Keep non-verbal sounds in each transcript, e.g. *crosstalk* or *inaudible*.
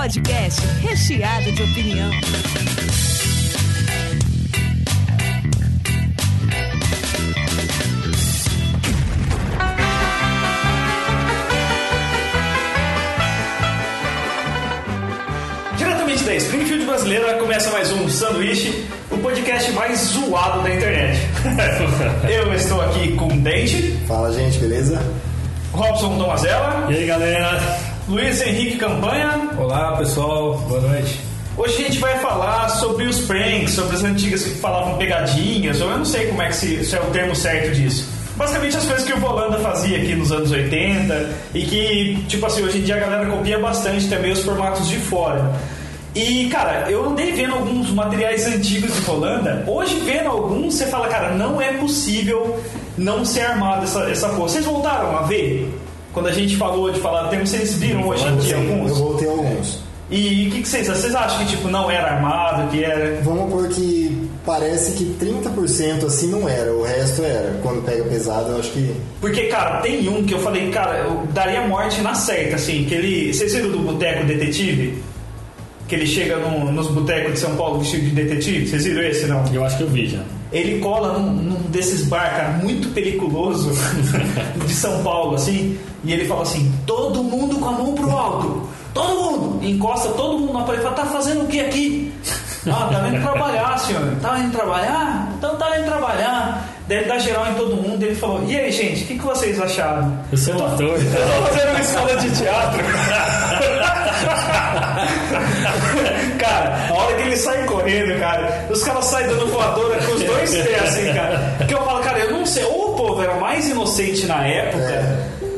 podcast recheado de opinião. Diretamente da Springfield brasileira começa mais um Sanduíche, o podcast mais zoado da internet. *laughs* Eu estou aqui com Dente, Fala gente, beleza? Robson Tomazella, E aí galera? Luiz Henrique Campanha. Olá pessoal, boa noite. Hoje a gente vai falar sobre os pranks, sobre as antigas que falavam pegadinhas, ou eu não sei como é que se, se é o termo certo disso. Basicamente as coisas que o Volanda fazia aqui nos anos 80 e que, tipo assim, hoje em dia a galera copia bastante também os formatos de fora. E, cara, eu andei vendo alguns materiais antigos de Volanda. Hoje, vendo alguns, você fala, cara, não é possível não ser armado essa, essa porra. Vocês voltaram a ver? Quando a gente falou de falar tempo, vocês viram hoje em dia alguns? eu voltei alguns. E o que, que vocês Vocês acham que tipo não era armado, que era. Vamos pôr que parece que 30% assim não era, o resto era. Quando pega pesado, eu acho que. Porque, cara, tem um que eu falei, cara, eu daria morte na certa, assim, que ele. Vocês viram do Boteco Detetive? Que ele chega no- nos botecos de São Paulo vestido de detetive? Vocês viram esse, não? Eu acho que eu vi já. Ele cola num, num desses bar, cara, muito periculoso *laughs* de São Paulo, assim, e ele fala assim: todo mundo com a mão pro alto, todo mundo, encosta todo mundo na parede e fala: tá fazendo o que aqui? Ah, tá indo trabalhar, senhor. Tá indo trabalhar? Então tá indo trabalhar. Daí ele dá geral em todo mundo e ele falou: e aí, gente, o que, que vocês acharam? Eu sou um ator. Eu tô *laughs* fazendo uma escola de teatro. *laughs* cara, a hora que ele sai correndo, cara, os caras saem dando voadora com os dois pés, assim, cara. Que eu falo, cara, eu não sei, ou o povo era mais inocente na época,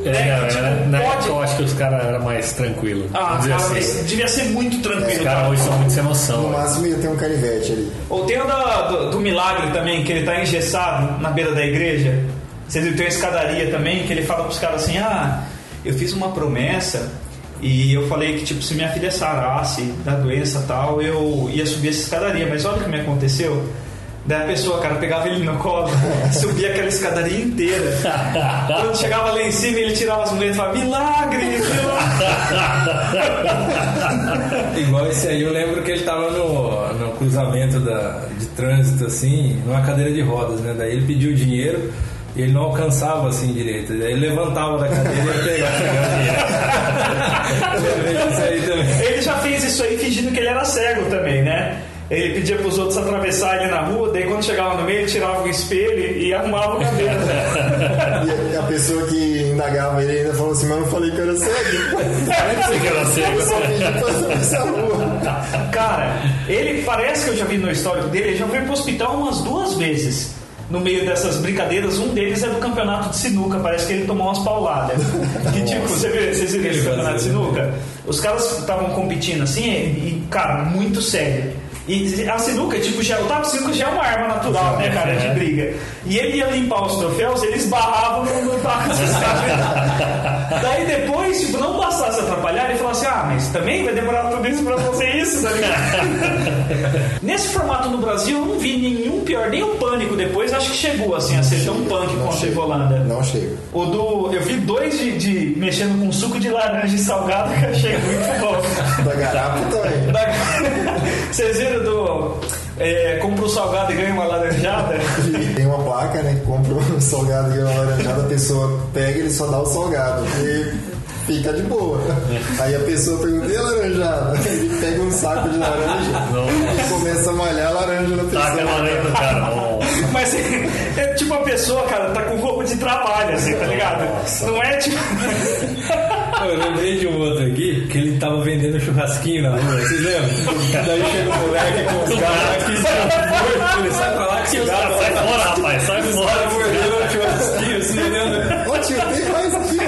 É, né? cara, que, tipo, na pode. época eu acho que os caras eram mais tranquilos. Ah, cara, assim. devia ser muito tranquilo. Os caras hoje são muito sem noção. No né? máximo ia ter um canivete ali. Ou tem o da- do, do milagre também, que ele tá engessado na beira da igreja. Vocês viram, tem uma escadaria também, que ele fala pros caras assim, ah, eu fiz uma promessa e eu falei que, tipo, se minha filha sarasse da doença tal, eu ia subir essa escadaria. Mas olha o que me aconteceu. Daí a pessoa, cara, pegava ele no colo, *laughs* subia aquela escadaria inteira. Quando chegava lá em cima, ele tirava as mulheres e falava, milagre. *laughs* Igual esse aí, eu lembro que ele tava no, no cruzamento da, de trânsito, assim, numa cadeira de rodas, né? Daí ele pediu dinheiro ele não alcançava assim direito. Ele levantava da cadeira e o. *laughs* Eu aí também. Ele já fez isso aí fingindo que ele era cego também, né? Ele pedia pros outros atravessarem na rua, daí quando chegava no meio, ele tirava o espelho e arrumava o cabelo. *laughs* E a pessoa que indagava ele ainda falou assim: Mas eu falei que eu era cego. Você que era cego. Eu só fingi passar nessa rua. Cara, ele parece que eu já vi no histórico dele, ele já foi pro hospital umas duas vezes. No meio dessas brincadeiras, um deles é do campeonato de sinuca, parece que ele tomou umas pauladas. *laughs* Que tipo, você viu, vocês viram esse campeonato de sinuca? Os caras estavam competindo assim, e, cara, muito sério. E a sinuca, tipo, já, o taco de sinuca já é uma arma natural, né, cara, de briga. E ele ia limpar os troféus, eles barravam no, taco de sinuca. Daí depois, tipo, não bastasse atrapalhar, ele falou assim: ah, mas também vai demorar tudo isso pra fazer isso, tá ligado? *laughs* Nesse formato no Brasil, eu não vi nenhum pior, nem o pânico depois, acho que chegou assim a ser tão punk Não quanto o chega. Volanda. Não chega. O do. Eu vi dois de, de mexendo com suco de laranja e salgado que *laughs* eu achei muito bom. Da garapa também. Da- *laughs* Vocês viram do. É, compra um salgado e ganha uma laranjada? *laughs* Tem uma placa, né? Compra um salgado e ganha uma laranjada, a pessoa pega e ele só dá o salgado. E fica de boa. Aí a pessoa pergunta, e a laranjada? Ele pega um saco de laranja e começa a malhar a laranja na pessoa. Taca a laranja no cara. Nossa. Mas *laughs* é tipo a pessoa, cara, tá com roupa de trabalho, assim, tá ligado? Não é tipo. Eu lembrei de um outro aqui que ele tava vendendo churrasquinho na rua, vocês lembram? Daí chega o moleque com os caras aqui, ele sai pra lá que Os caras, Sai fora, rapaz. Sai Sai fora. mordendo o churrasquinho, assim, olhando. Ô tio, tem mais aqui.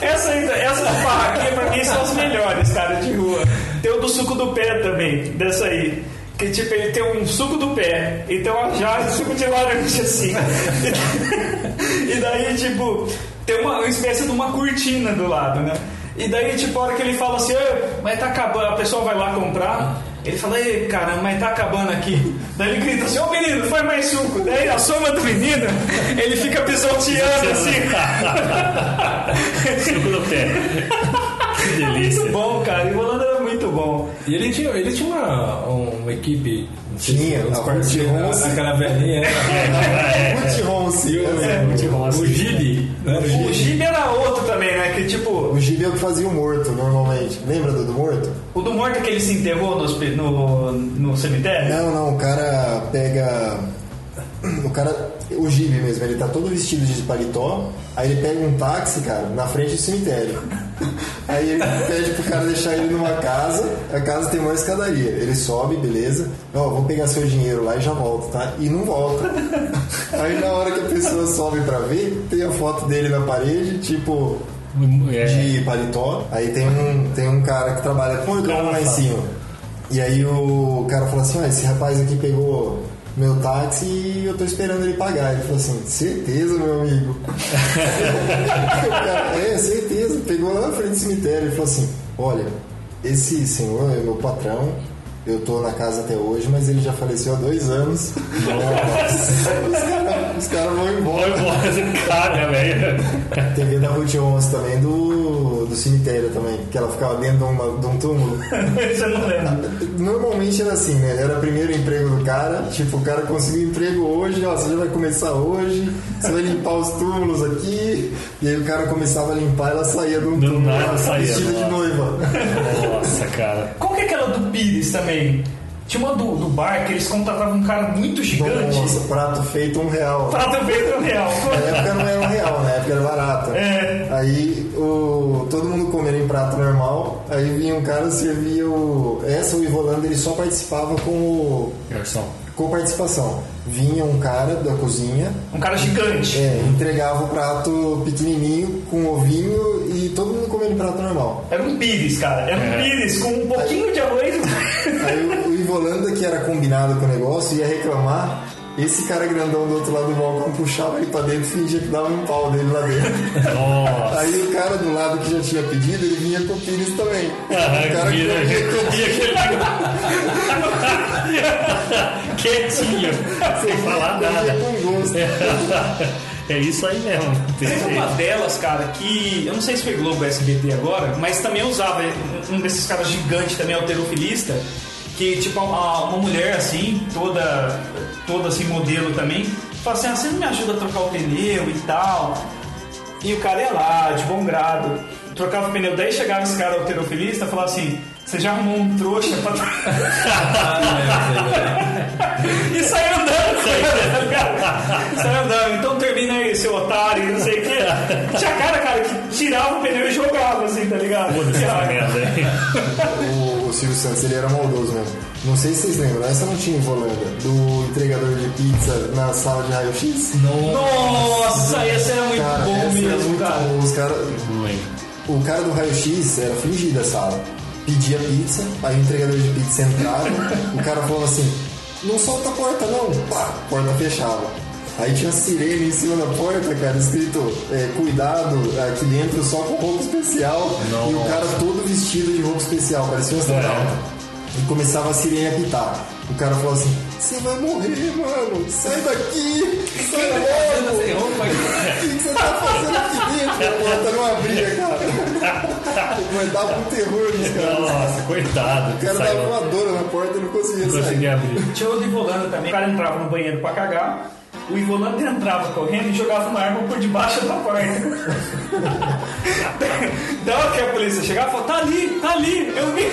*laughs* Essa ainda, essa barraquinha pra mim são as melhores, cara, de rua. Tem o do suco do pé também, dessa aí. Que tipo, ele tem um suco do pé e tem uma jarra de suco de laranja assim. *laughs* e daí, tipo, tem uma, uma espécie de uma cortina do lado, né? E daí, tipo, a hora que ele fala assim, "Ô, mas tá acabando, a pessoa vai lá comprar. Ele fala, ei, caramba, mas tá acabando aqui. Daí ele grita assim, ô menino, faz mais suco. Daí a soma do menino, ele fica pisoteando assim. *laughs* Suco do pé. *laughs* Que delícia. Muito bom, cara. E o muito bom. E ele tinha, ele tinha uma, uma equipe. Tinha, se- uns parceiros. Aquela velhinha. né? *laughs* Ruth Ronce. o, o Gibi. né? O Gibi era outro também, né? Que tipo, O Gibi é o que fazia o morto, normalmente. Lembra do, do morto? o do morto que ele se enterrou no, no, no cemitério. Não, não, o cara pega. O cara. O Gibi mesmo, ele tá todo vestido de paletó, aí ele pega um táxi, cara, na frente do cemitério. *laughs* Aí ele pede pro cara deixar ele numa casa, a casa tem uma escadaria. Ele sobe, beleza. Ó, vou pegar seu dinheiro lá e já volto, tá? E não volta. *laughs* Aí na hora que a pessoa sobe pra ver, tem a foto dele na parede, tipo, É, de paletó. Aí tem um, tem um cara que trabalha com mordomo lá em cima. E aí o cara falou assim: ah, esse rapaz aqui pegou meu táxi e eu tô esperando ele pagar. Ele falou assim: certeza, meu amigo. Cara, *laughs* é, certeza. Pegou lá na frente do cemitério e falou assim: olha, esse senhor é meu patrão. Eu tô na casa até hoje, mas ele já faleceu há dois anos. *laughs* Os caras os caras vão embora. Vai embora, caga, velho. TV da Ruth Once também do, do cemitério também, que ela ficava dentro de, uma- de um túmulo. *laughs* Isso eu não lembro. Normalmente era assim, né? Era o primeiro emprego do cara, tipo, o cara conseguiu emprego hoje, ó, você já vai começar hoje, você vai limpar os túmulos aqui, e aí o cara começava a limpar e ela saía de um Do túmulo nada saía, vestida de noiva. Nossa, cara. Qual que é aquela do Pires também? Tinha uma do, do bar que eles contratavam um cara muito gigante. Nossa, prato feito um real. Prato feito real. Na época não era um real, na época era barato. É. Aí o, todo mundo comendo em prato normal, aí vinha um cara servia o. Essa, o Ivolanda, ele só participava com, o, Garçom. Com participação. Vinha um cara da cozinha, Um cara gigante. é, entregava o prato pequenininho com ovinho e todo mundo comendo prato normal. Era um Pires, cara. Era um É. Pires com um pouquinho de arroz. Aí o, o Ivolanda, que era combinado com o negócio, ia reclamar. Esse cara grandão do outro lado do balcão puxava ele pra dentro e fingia que dava um pau dele lá dentro. Nossa. Aí o cara do lado que já tinha pedido, ele vinha com o pires também. o cara que Vira, comia aquele *laughs* Quietinho, sem falar nada. com gosto. *laughs* É isso aí mesmo. Tem uma delas, cara, que eu não sei se foi Globo SBT agora, mas também usava um desses caras gigantes também, alterofilista, que tipo uma, mulher assim, toda, toda assim, modelo também, fala assim, ah, você não me ajuda a trocar o pneu e tal. E o cara ia lá, de bom grado, trocava o pneu, daí chegava esse cara alterofilista e falava assim, você já arrumou um trouxa pra *laughs* E saiu andando, tá ligado? Saiu andando, então termina aí, seu otário, não sei o quê. Tinha cara, cara, que tirava o pneu e jogava, assim, tá ligado? Foda-se essa merda aí. *laughs* Silvio Santos, ele era maldoso mesmo. Não sei se vocês lembram, essa não tinha em Volanda, do entregador de pizza na sala de raio-x. Nossa, esse era muito Cara, bom essa era mesmo, muito cara. bom. Os cara, o cara do raio-x era fingido a sala. Pedia pizza, aí o entregador de pizza entrava, o cara falava assim, não solta a porta não, pá, a porta fechava. Aí tinha sirene em cima da porta, cara, escrito é, cuidado aqui dentro só com roupa especial. Nossa. E o cara todo vestido de roupa especial, parecia um astronauta. E começava a sirene a pitar. O cara falou assim, você vai morrer, mano, sai daqui, sai logo. O que *laughs* você tá fazendo aqui dentro? A porta não abria, cara. Mas dava um terror nos caras. Nossa, coitado. O cara dava uma dor na porta e não conseguia Não sair. consegui abrir. Tinha o do Ivolanda também. O cara entrava no banheiro pra cagar, o Ivolanda entrava correndo e jogava uma arma por debaixo da porta. Hora *laughs* que a polícia chegava, falou, tá ali, tá ali, eu vi. *laughs*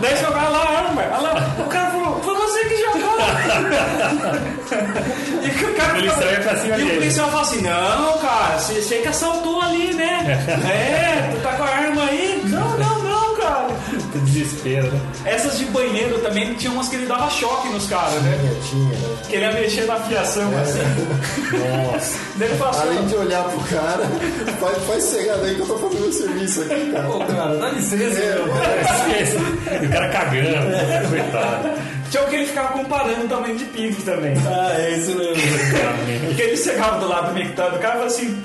Daí jogava lá a arma. Lá, o cara falou, foi você que jogou. *laughs* e o cara O policial ia pra cima E o policial falou assim, não, cara, você, você que assaltou ali, né? é, tu tá com a arma aí? Desespero, né? Essas de banheiro também tinha umas que ele dava choque nos caras, né? Tinha, tinha. né? Que ele ia mexer na fiação assim. Nossa. *laughs* Passou. Além de olhar pro cara, faz, faz cegada aí que eu tô fazendo o serviço aqui, cara. Pô, cara, dá licença, É, meu. E o cara cagando. Coitado. Tinha o que ele ficava comparando o tamanho de pinto também. Ah, é isso mesmo. *laughs* Porque ele chegava do lado do mictório do cara e falava assim.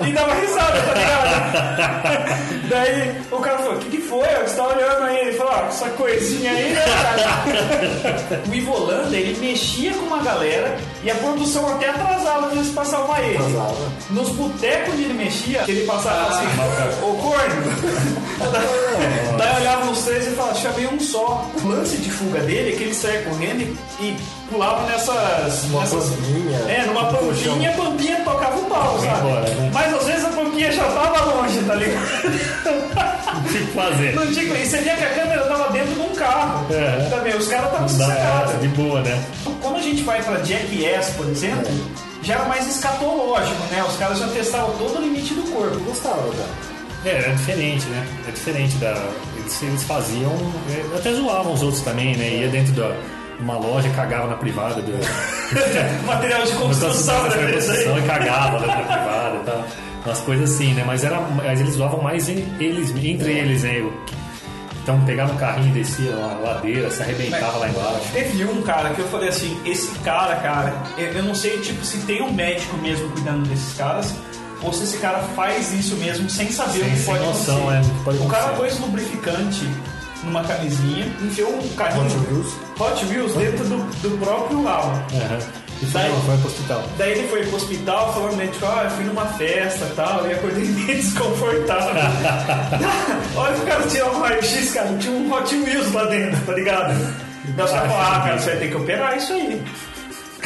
E dava risada, tá ligado? *laughs* Daí o cara falou, o que, que foi? Você tá olhando aí? Ele falou, ah, essa coisinha aí, né, cara? *laughs* o Ivo Holanda, ele mexia com uma galera e a produção até atrasava eles passar uma ele. Atrasava. Nos botecos onde ele mexia, ele passava assim, ô corno. *laughs* Daí eu olhava nos três e falava, chamei um só. O lance de fuga dele é que ele saia correndo e, pulava nessas. Uma nessas pampinha. é, numa Um pampinha, a pampinha tocava o pau, sabe? embora, né? Mas às vezes a pampinha já tava longe, tá ligado? O que fazer? Não tinha, e você via que a câmera tava dentro de um carro. É. Também, os caras estavam sossegados. de boa, né? Quando a gente vai pra Jackass, por exemplo, já era mais escatológico, né? Os caras já testavam todo o limite do corpo. Eu gostava, cara. É, é diferente, né? É diferente da. Eles, eles faziam. é, Até zoavam os outros também, né? Ia dentro da uma loja cagava na privada do. *laughs* Material de construção, né? Construção e cagava da privada e tal. Umas coisas assim, né? Mas, era, mas eles zoavam mais em- eles, entre eles, né? Eu- Então pegava um carrinho, descia uma ladeira, se arrebentava lá embaixo. Teve um cara que eu falei assim, esse cara, cara, eu, eu não sei tipo se tem um médico mesmo cuidando desses caras, ou se esse cara faz isso mesmo sem saber Sem- o que pode noção, acontecer. é, pode o cara acontecer. pôs lubrificante numa camisinha, enfiou um carrinho Hot Wheels? Hot Wheels dentro do, do próprio lava. Aham. E Daí- foi pro hospital. Daí ele foi pro hospital falando, né, tipo, ah, eu fui numa festa e tal, e acordei *laughs* meio desconfortável. *laughs* Olha que o cara tirou um raio-x, cara, tinha um Hot Wheels lá dentro, tá ligado? Daí os caras falaram, ah, cara, você vai ter que operar isso aí.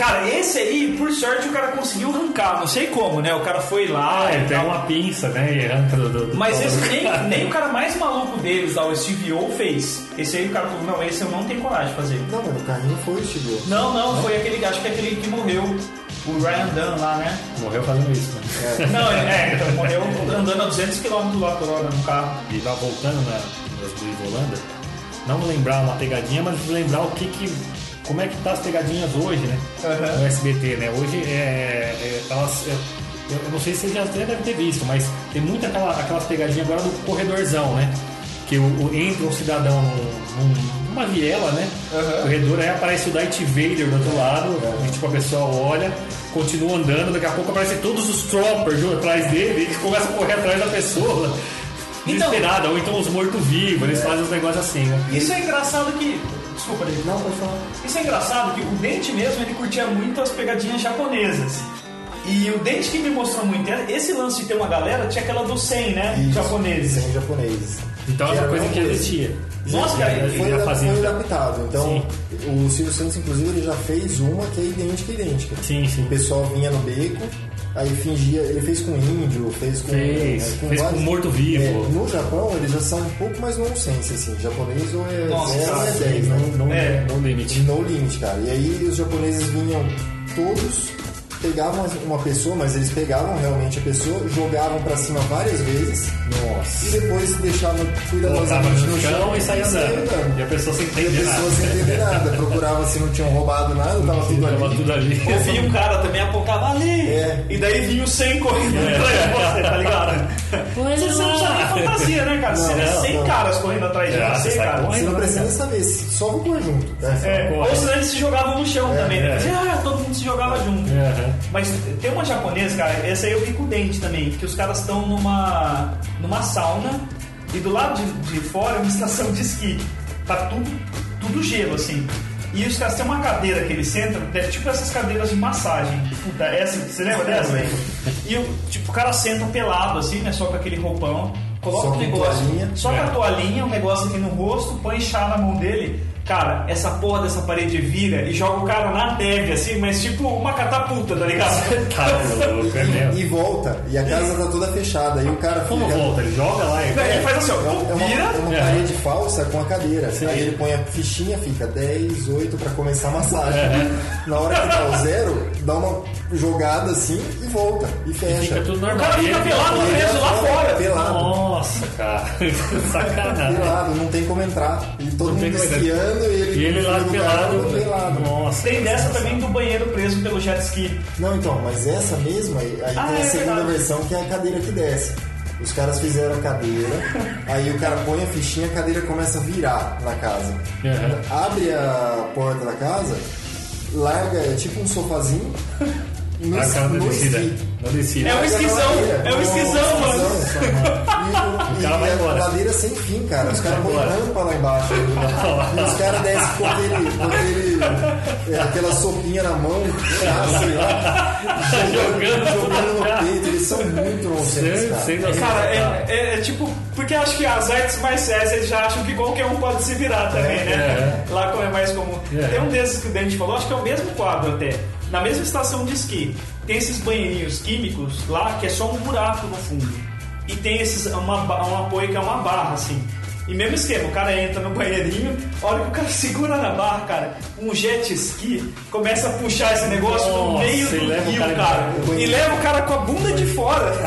Cara, esse aí, por sorte, o cara conseguiu arrancar, não sei como, né? O cara foi lá Ah, e pega uma pinça, né? E arranca do. do- Mas esse nem, nem o cara mais maluco deles, lá, o Steve O, fez. Esse aí o cara falou, não, esse eu não tenho coragem de fazer. Não, mas o carrinho foi o Steve O. Não, não, foi aquele, acho que é aquele que morreu, o Ryan Dunn lá, né? Morreu fazendo isso, né? Não, é, então morreu andando a 200 km lá por hora no carro. E lá voltando na, nas Holanda, não lembrar uma pegadinha, mas lembrar o que que. Como é que tá as pegadinhas hoje, né? Aham. No SBT, né? Hoje é. é- elas, é- eu não sei se você já até deve ter visto, mas tem muita aquela, aquelas pegadinhas agora do corredorzão, né? Que o, o- entra um cidadão num- num- numa viela, né? Aham. Corredor, aí aparece o Darth Vader do outro lado, e, tipo, a pessoa olha, continua andando, daqui a pouco aparecem todos os troppers atrás dele, e começa a correr atrás da pessoa. Então- Desesperada, ou então os mortos-vivos, eles fazem uns negócios assim, né? Isso é engraçado que. Desculpa, David. Não, pode falar. Isso é engraçado que o Dente mesmo ele curtia muito as pegadinhas japonesas. E o Dente que me mostrou muito, esse lance de ter uma galera, tinha aquela do 100, né? Isso, Japoneses. Sem japoneses. Então é uma era coisa que existia. Nossa, Já- cara, já- Foi, já adap- fazia. foi adaptado. Então, o Silvio Santos, inclusive, ele já fez uma que é idêntica, idêntica. Sim, sim. O pessoal vinha no beco, aí fingia. Ele fez com índio, fez com. Fez, é, fez com morto-vivo. É, no Japão, eles já são um pouco mais nonsense, assim. Japonês ou é Nossa, 0 ou é cara, 10, né? É. não limite. No limit, cara. E aí os japoneses vinham todos, pegavam uma pessoa, mas eles pegavam realmente a pessoa, jogavam pra cima várias vezes Nossa. e depois deixavam cuidadosamente no chão e saía andando. E a pessoa sem E a entender pessoa nada. sem entender nada. Procurava se não tinham roubado nada, tava tudo Tava ali. tudo ali. Eu vi um cara também apontava ali. É. E daí vinha o 100 correndo atrás de você, tá ligado? Você, você não precisa nem fantasia, né, cara? Você vê não, 100 não. caras correndo atrás de É, você, você cara. Você não precisa nem saber, só o conjunto. Né? É, Corre. ou senão eles se jogavam no chão também, né? é. Ah, todo mundo se jogava junto. Aham. Mas tem uma japonesa, cara, essa aí eu vi com o dente também, que os caras estão numa, numa sauna e do lado de, de fora é uma *laughs* estação de esqui. Tá tudo, tudo gelo, assim. E os caras têm uma cadeira que eles sentam, é tipo essas cadeiras de massagem. Puta, essa, você lembra dessa, velho? E o, tipo, o cara senta pelado, assim, né? Só com aquele roupão. Coloca Só o negócio. toalhinha. Só com a toalhinha, um negócio aqui no rosto, põe chá na mão dele. Cara, essa porra dessa parede vira e joga o cara na neve, assim, mas tipo uma catapulta, tá ligado? *laughs* Tá louco, é mesmo. E volta, e a casa tá toda fechada. Aí o cara Como fica. volta? Ele joga lá e. Não, ele faz assim, ó, É uma, é uma- vira. é uma É. parede falsa com a cadeira. Aí ele põe a fichinha, fica 10, 8 pra começar a massagem. Na hora que dá o zero, dá uma jogada assim e volta. E fecha. Fica tudo O normal. cara E fica pelado preso lá é fora. Pelado. Nossa, cara. *laughs* Sacanagem. Pelado, não tem como entrar. E todo Não mundo como e ele, E ele lá pelado. pelado. Nossa. Tem dessa também do banheiro preso pelo jet ski. Não, então, mas essa mesma, aí aí Ah, tem é a segunda verdade. versão que é a cadeira que desce. Os caras fizeram a cadeira, *laughs* aí o cara põe a fichinha, a cadeira começa a virar na casa. Uhum. Abre a porta da casa, larga, é tipo um sofazinho, *laughs* no, cara, na no descida. Na descida. É um esquizão, é um esquizão, mano. E, O cara vai a embora. ladeira sem fim, cara. Os caras embora. rampa lá embaixo. E os caras descem com aquele. Com aquele é, aquela sopinha na mão, chá, sei lá. Jogando jogando no peito. São muito nonsense, Sem- cara. Cara, é, é- é tipo, porque acho que as artes marciais eles já acham que qualquer um pode se virar também, É, né? Lá como é mais comum. É. Tem um desses que o Dante falou, acho que é o mesmo quadro até. Na mesma estação de esqui. Tem esses banheirinhos químicos lá que é só um buraco no fundo. E tem esses, uma, um apoio que é uma barra, assim. E mesmo esquema, o cara entra no banheirinho, a hora que o cara segura na barra, cara, um jet ski começa a puxar esse negócio no meio e do leva o rio, cara cara. E leva o cara com a bunda de fora. *laughs*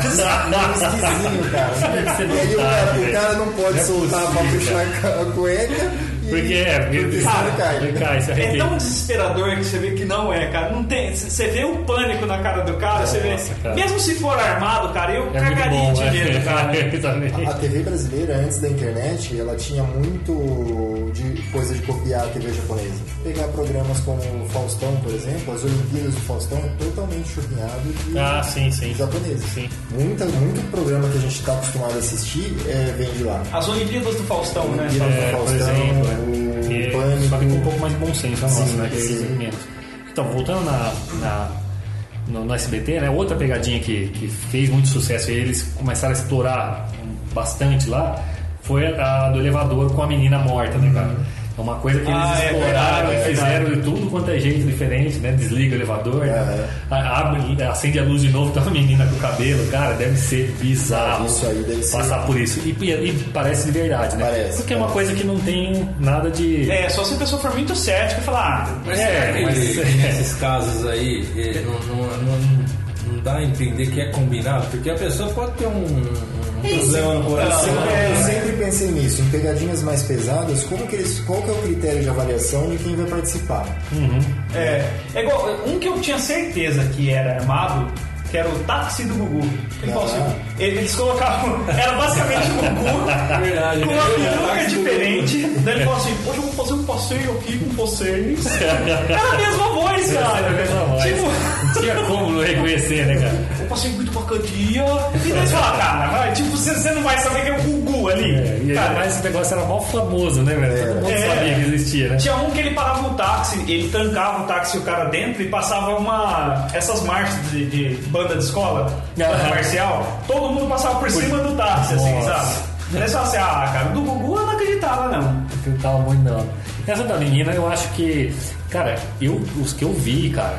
Esquisinho, cara. E aí o cara, o cara não pode é soltar pra possível, puxar a cueca. Porque é, porque porque Cara, cai. ele cai, se É tão desesperador que você vê que não é, cara. Não tem. Você vê o pânico na cara do cara, você vê. Nossa, cara. Mesmo se for armado, cara, eu É muito cagaria bom, de medo, né? cara. *laughs* Exatamente. A TV brasileira, antes da internet, ela tinha muito de coisa de copiar a TV japonesa. Pegar programas como o Faustão, por exemplo, as Olimpíadas do Faustão é totalmente chupinhado de Ah, sim, sim. japoneses. Sim. Muita, muito programa que a gente está acostumado a assistir é, vem de lá. As Olimpíadas do Faustão, né? Olimpíadas É, do por Faustão, exemplo, o que- Pânico. só que com um pouco mais de bom senso a nossa, Sim, né? Eles sim. menos. Então, voltando na, na- no, no SBT, né? Outra pegadinha que, que fez muito sucesso e eles começaram a explorar bastante lá foi a do elevador com a menina morta, né, cara? É uma coisa que eles Ah, é exploraram e é fizeram de tudo quanto é jeito diferente, né? Desliga o elevador, É. a- abre, acende a luz de novo, tá uma menina com o cabelo, cara, deve ser bizarro. Isso aí deve ser- Passar por isso. E, e- e parece de verdade, né? Parece, Porque é uma coisa que não tem nada de. É, só se a pessoa for muito cética e falar, ah, Mas É, mas- nesses *laughs* casos aí eh, não, não, não, não dá a entender que é combinado? Porque a pessoa pode ter um problema no coração. Sempre- É. Eu sempre pensei nisso, em pegadinhas mais pesadas, como que eles, qual que é o critério de avaliação de quem vai participar? É, é igual, um que eu tinha certeza que era armado, que era o táxi do Gugu. Ele falou assim, Ah. eles colocavam, era basicamente o Gugu *laughs* Verdade. com uma peruca diferente. Daí ele falou assim, hoje eu vou fazer um passeio aqui com vocês. Era a mesma voz, cara. Era a mesma voz. Tipo, Não tinha como não reconhecer, né, cara? Eu passei muito bacaninha. E daí você fala, cara, vai, tipo, você, você não vai saber que é o Gugu ali. É, e cara, mais esse negócio era mal famoso, né, velho? Todo mundo É. sabia que existia, né? Tinha um que ele parava no táxi, ele trancava o táxi e o cara dentro e passava uma. essas marchas de, de banda de escola, banda marcial, todo mundo passava por cima do táxi, assim, Nossa. sabe? Daí você fala assim, ah, cara, do Gugu eu não acreditava, não. Eu tava muito não. Essa da menina, eu acho que. Cara, eu, os que eu vi, cara.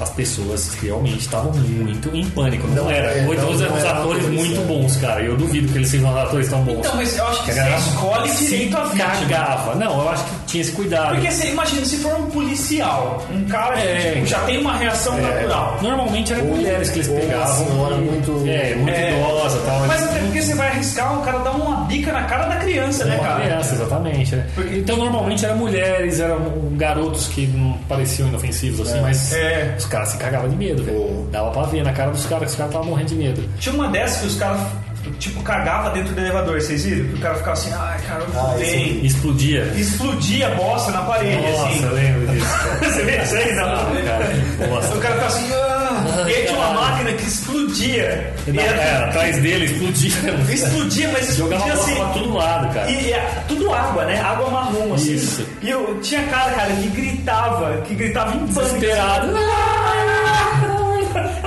As pessoas realmente estavam muito em pânico. Não, Não, era. é, Hoje não- os, não os era atores muito bons, cara. Eu duvido que eles sejam atores tão bons. Então, mas eu acho que a galera escolhe direito a vítima. cagava. Não, eu acho que tinha esse cuidado. Porque você imagina, se for um policial, um cara que É. tipo, já tem uma reação natural. Normalmente eram mulheres que eles pegavam. senhora e- muito- É, muito É. idosa e tal. Mas até porque você vai arriscar o cara dar uma bica na cara da criança, né, cara? criança, exatamente. né? Então normalmente eram mulheres, eram garotos que não pareciam inofensivos assim, mas É. os caras se cagavam de medo, velho. Dava pra ver na cara dos caras que os caras estavam morrendo de medo. Tinha uma dessas que os caras, tipo, cagava dentro do elevador, vocês viram? Que o cara ficava assim, ai, cara, eu Ah. E explodia. explodia a bosta na parede, Nossa, assim. eu lembro disso. *laughs* Você vê isso aí, Ah, não? cara. O cara ficava assim, ah, e aí tinha uma máquina que explodia. E E na- era- é, atrás dele explodia. Explodia, mas Jogava explodia bola assim. pra todo lado, cara. E, é, tudo água, né? Água marrom, assim. Isso. E eu tinha cara, cara, que gritava, que gritava em pânico. Desesperado.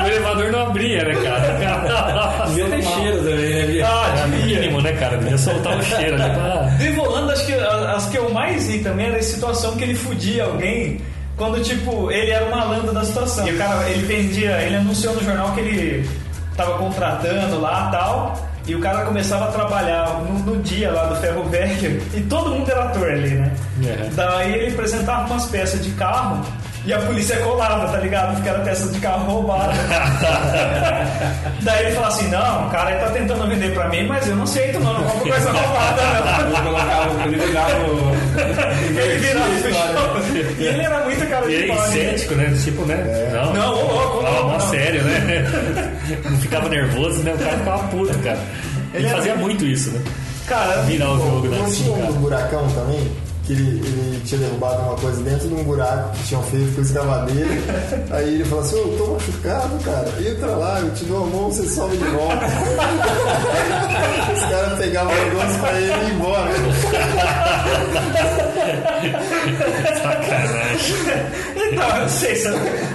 O elevador não abria, né, cara? *laughs* Devia ter cheiro também, né? Bia? Ah, Era devia. mínimo, né, cara? Devia soltar o cheiro ali pra. Devolando, acho que as que eu mais vi também era a situação que ele fudia alguém quando, tipo, ele era o malandro da situação. E o cara, ele vendia, ele anunciou no jornal que ele tava contratando lá tal. E o cara começava a trabalhar no, no dia lá do ferro velho e todo mundo era ator ali, né? É. Daí ele apresentava umas peças de carro e a polícia colava, tá ligado? Porque era peça de carro roubada. *laughs* Daí ele falava assim: não, o cara tá tentando vender pra mim, mas eu não aceito, não, não compro coisa roubada, não. *laughs* Vou colocar o. *laughs* Ele virava o. Ele virava o show. E ele era muito cara de ele pau, né? cético, né? Tipo, né? Não, Não, ô, louco, ô, falava louco, mó sério, né? Não ficava nervoso, né? O cara ficava puto, cara. Ele, Ele era- fazia muito isso, né? Cara, Virar o jogo da Não tinha um buracão também? Que ele, ele tinha derrubado uma coisa dentro de um buraco que tinham feito com escavadeira. *laughs* Aí ele falou assim, ô, eu tô machucado, cara. Entra lá, eu te dou a mão, você sobe de volta. *laughs* Os caras pegavam o negócio pra ele e ir embora. Então, eu não sei se.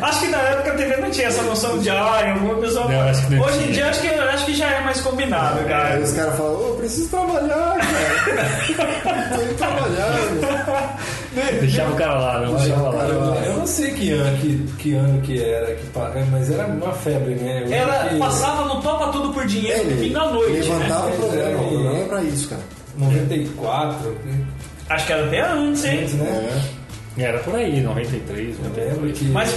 Acho que na época a TV não tinha essa noção de ah, alguma pessoa. Não, acho que não Hoje em dia acho que, acho que já é mais combinado, Aí cara. os caras falam, ô, eu preciso trabalhar, cara. *laughs* Tô indo trabalhar, meu. *laughs* Deixava o cara lá, não deixava lá. Eu, não sei que ano que, que ano que era, que, mas era uma febre, né? Eu Era, que passava no Topa Tudo por Dinheiro no fim da noite, levantava né? o programa, o programa é pra isso, cara. 94, Acho que era até antes, hein? antes, né? É. Era por aí, 93, Eu lembro 92. que Mas-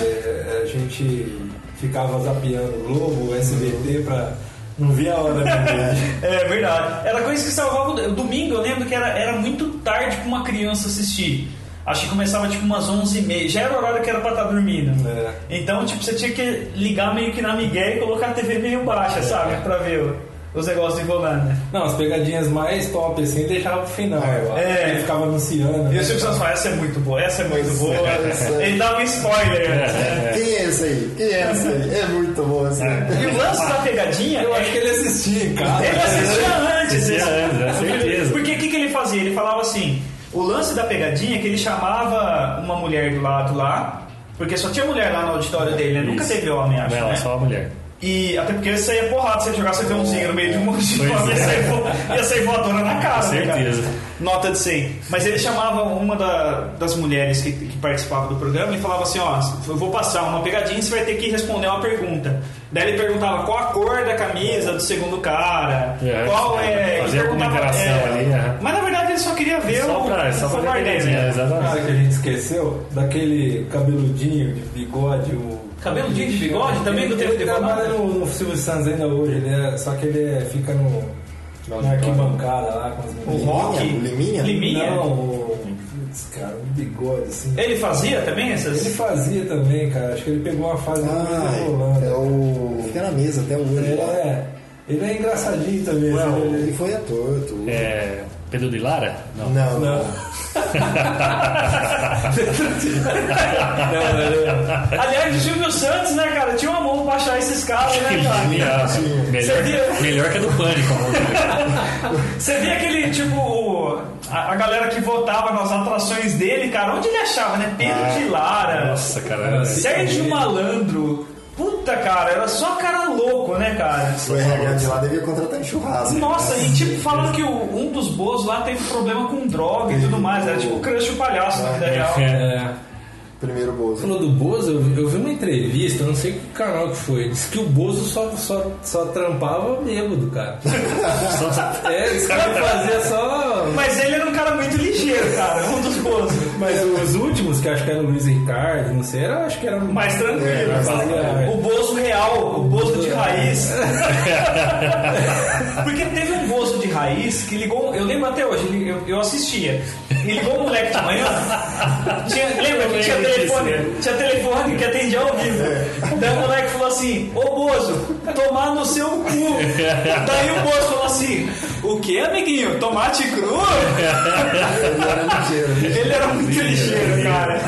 a gente ficava zapeando o Globo, o SBT pra. Não via a hora ver. *laughs* É verdade. Era coisa que salvava. o Domingo eu lembro que era, era muito tarde pra uma criança assistir. Acho que começava tipo umas 11h30. Já era o horário que era pra estar dormindo. É. Então, tipo, você tinha que ligar meio que na Miguel e colocar a TV meio baixa, sabe? Pra ver os negócios de volando. né? Não, as pegadinhas mais top assim deixava pro final. acho. É. Ele ficava anunciando. E né? o Silvio Santos fala, essa é muito boa, essa é muito boa. Essa- Ele dava um spoiler. né? Quem é esse aí? Quem é esse aí? É muito bom aí. E o lance da pegadinha. Eu é acho que ele assistia em casa. Ele assistia antes. Assistia esse- antes, é certeza. Porque o que, que ele fazia? Ele falava assim: o lance da pegadinha é que ele chamava uma mulher do lado lá, porque só tinha mulher lá no auditório dele, né? Nunca teve homem, acho. Não, né? só a mulher. E até porque você ia porrada, você jogasse aviãozinho no meio de um monte de Pois homem, é. ia sair vo- ia sair voadora na cara. Com né, cara? certeza. Nota de 100. Mas ele chamava uma da- das mulheres que, que participava do programa e falava assim: Ó, eu vou passar uma pegadinha e você vai ter que responder uma pergunta. Daí ele perguntava qual a cor da camisa do segundo cara, É, qual é, é. fazia alguma interação ali, aham. Mas na verdade ele só queria ver Só o, pra, só o covarde dele, pegadinha, né? Sabe exatamente. que a gente esqueceu? Daquele cabeludinho de bigode. O... Cabeludinho de bigode? Também do ele, tempo ele trabalha no, no Silvio Santos ainda hoje, ele é, só que ele é- fica no, na arquibancada lá com as O meninas. rock? Liminha? Liminha? Não, o, putz, cara, um bigode assim. Ele fazia também essas. Ele fazia também, cara. Acho que ele pegou uma fase Ah, da Holanda. é o. Fica na mesa até hoje lá. É, ele é engraçadinho também. Ué, assim, Ele ele- foi ator, tudo. É, Pedro de Lara? Não. Não, Não. Não. Não, ele- Aliás, o Silvio Santos, né, cara? Tinha uma mão pra achar esses caras, né, cara? melhor, Você melhor que a do Pânico. Você via aquele, tipo, a, a galera que votava nas atrações dele, cara, onde ele achava, né? Pedro de Lara, Nossa, cara. Sérgio Malandro. Puta, cara, era só cara louco, né, cara? O RH de lá devia contratar em churrasco. Nossa, e tipo, falando que o- um dos boas lá teve problema com droga e tudo mais. Era tipo o crush o palhaço na vida real. é, Primeiro Bozo. falou do Bozo, eu, vi- eu vi uma entrevista, não sei que canal que foi, disse que o Bozo só, só, só trampava bêbado, cara. *laughs* é, esse cara fazia só. Mas ele era um cara muito ligeiro, cara, um dos boas. Mas os últimos, que acho que era o Luiz Ricardo, não sei, era, acho que era Mais tranquilo. É, mais tranquilo. O Bozo real, o Bozo de raiz. *laughs* Porque teve um Bozo de raiz que ligou. Eu lembro até hoje, eu, eu assistia. Ele ligou o moleque de manhã. Tinha, lembra que tinha telefone? disso, Tinha telefone que atendia ao vivo. Daí o moleque falou assim: Ô Bozo, tomar no seu cu. Daí o Bozo falou assim: O que, amiguinho? Tomate cru? Ele era. Ele era muito ligeiro, cara.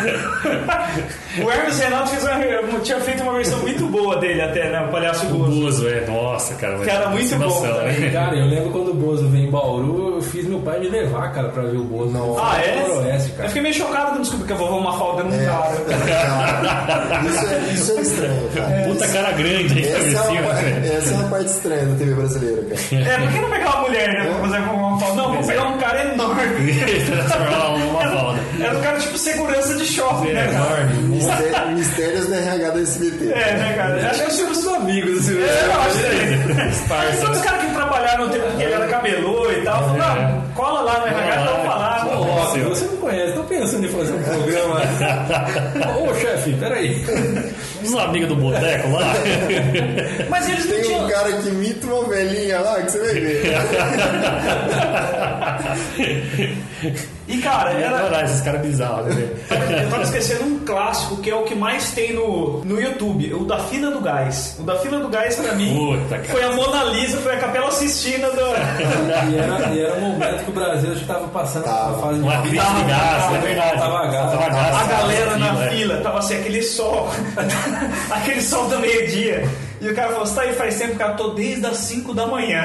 O Hermes Renato fez uma, tinha feito uma versão muito boa dele até, né? O Palhaço O Bozo. Bozo, é. Nossa, cara. Que era muito bom né? Cara, eu lembro quando o Bozo veio em Bauru, eu fiz meu pai me levar, cara, pra ver o Bozo. Não. Ah, é? Noroeste, Eu cara. fiquei meio chocado quando descobri que a vovó Mafalda não É, cara. cara, isso, é, isso é estranho, cara. Puta cara grande aí, Essa é, uma, essa é uma parte estranha da TV brasileira, cara. É, por que não pegar uma mulher, né? Pra fazer a vovó Mafalda? Não, vou pegar um cara enorme. *laughs* Transformar uma foda. Era um cara tipo segurança de shopping, né, cara? Enorme. Mistério- Mistérios do RH da SBT. É, né, cara? Acho que Acho que os amigos, assim, É, eu acho que. Todos os caras que trabalharam no tempo que ele era cabeludo e tal, falaram, não, cola lá no RH, um falar. Ô, Rock, você não conhece, tô pensando em fazer um programa. *laughs* Ô, chefe, peraí. Os amigos do boteco lá. *laughs* Mas eles não Tem tinham. um cara que imita uma velhinha lá que você vai ver. *laughs* E cara, era, adorar esses caras bizarros, né? Eu tava esquecendo um clássico que é o que mais tem no, no YouTube, o da Fila do Gás. O da Fila do Gás, pra mim, Puta, foi a Mona Lisa, foi a Capela Sistina do. E era, e era um momento que o Brasil acho que tava passando Tava. uma fase de Uma crise de gás, é verdade. Tava gás. Tava gás, A galera na fila, é. fila, tava assim, aquele sol, *laughs* *laughs* aquele sol do meio-dia. E o cara falou, você tá aí faz tempo, cara, tô desde as 5 da manhã.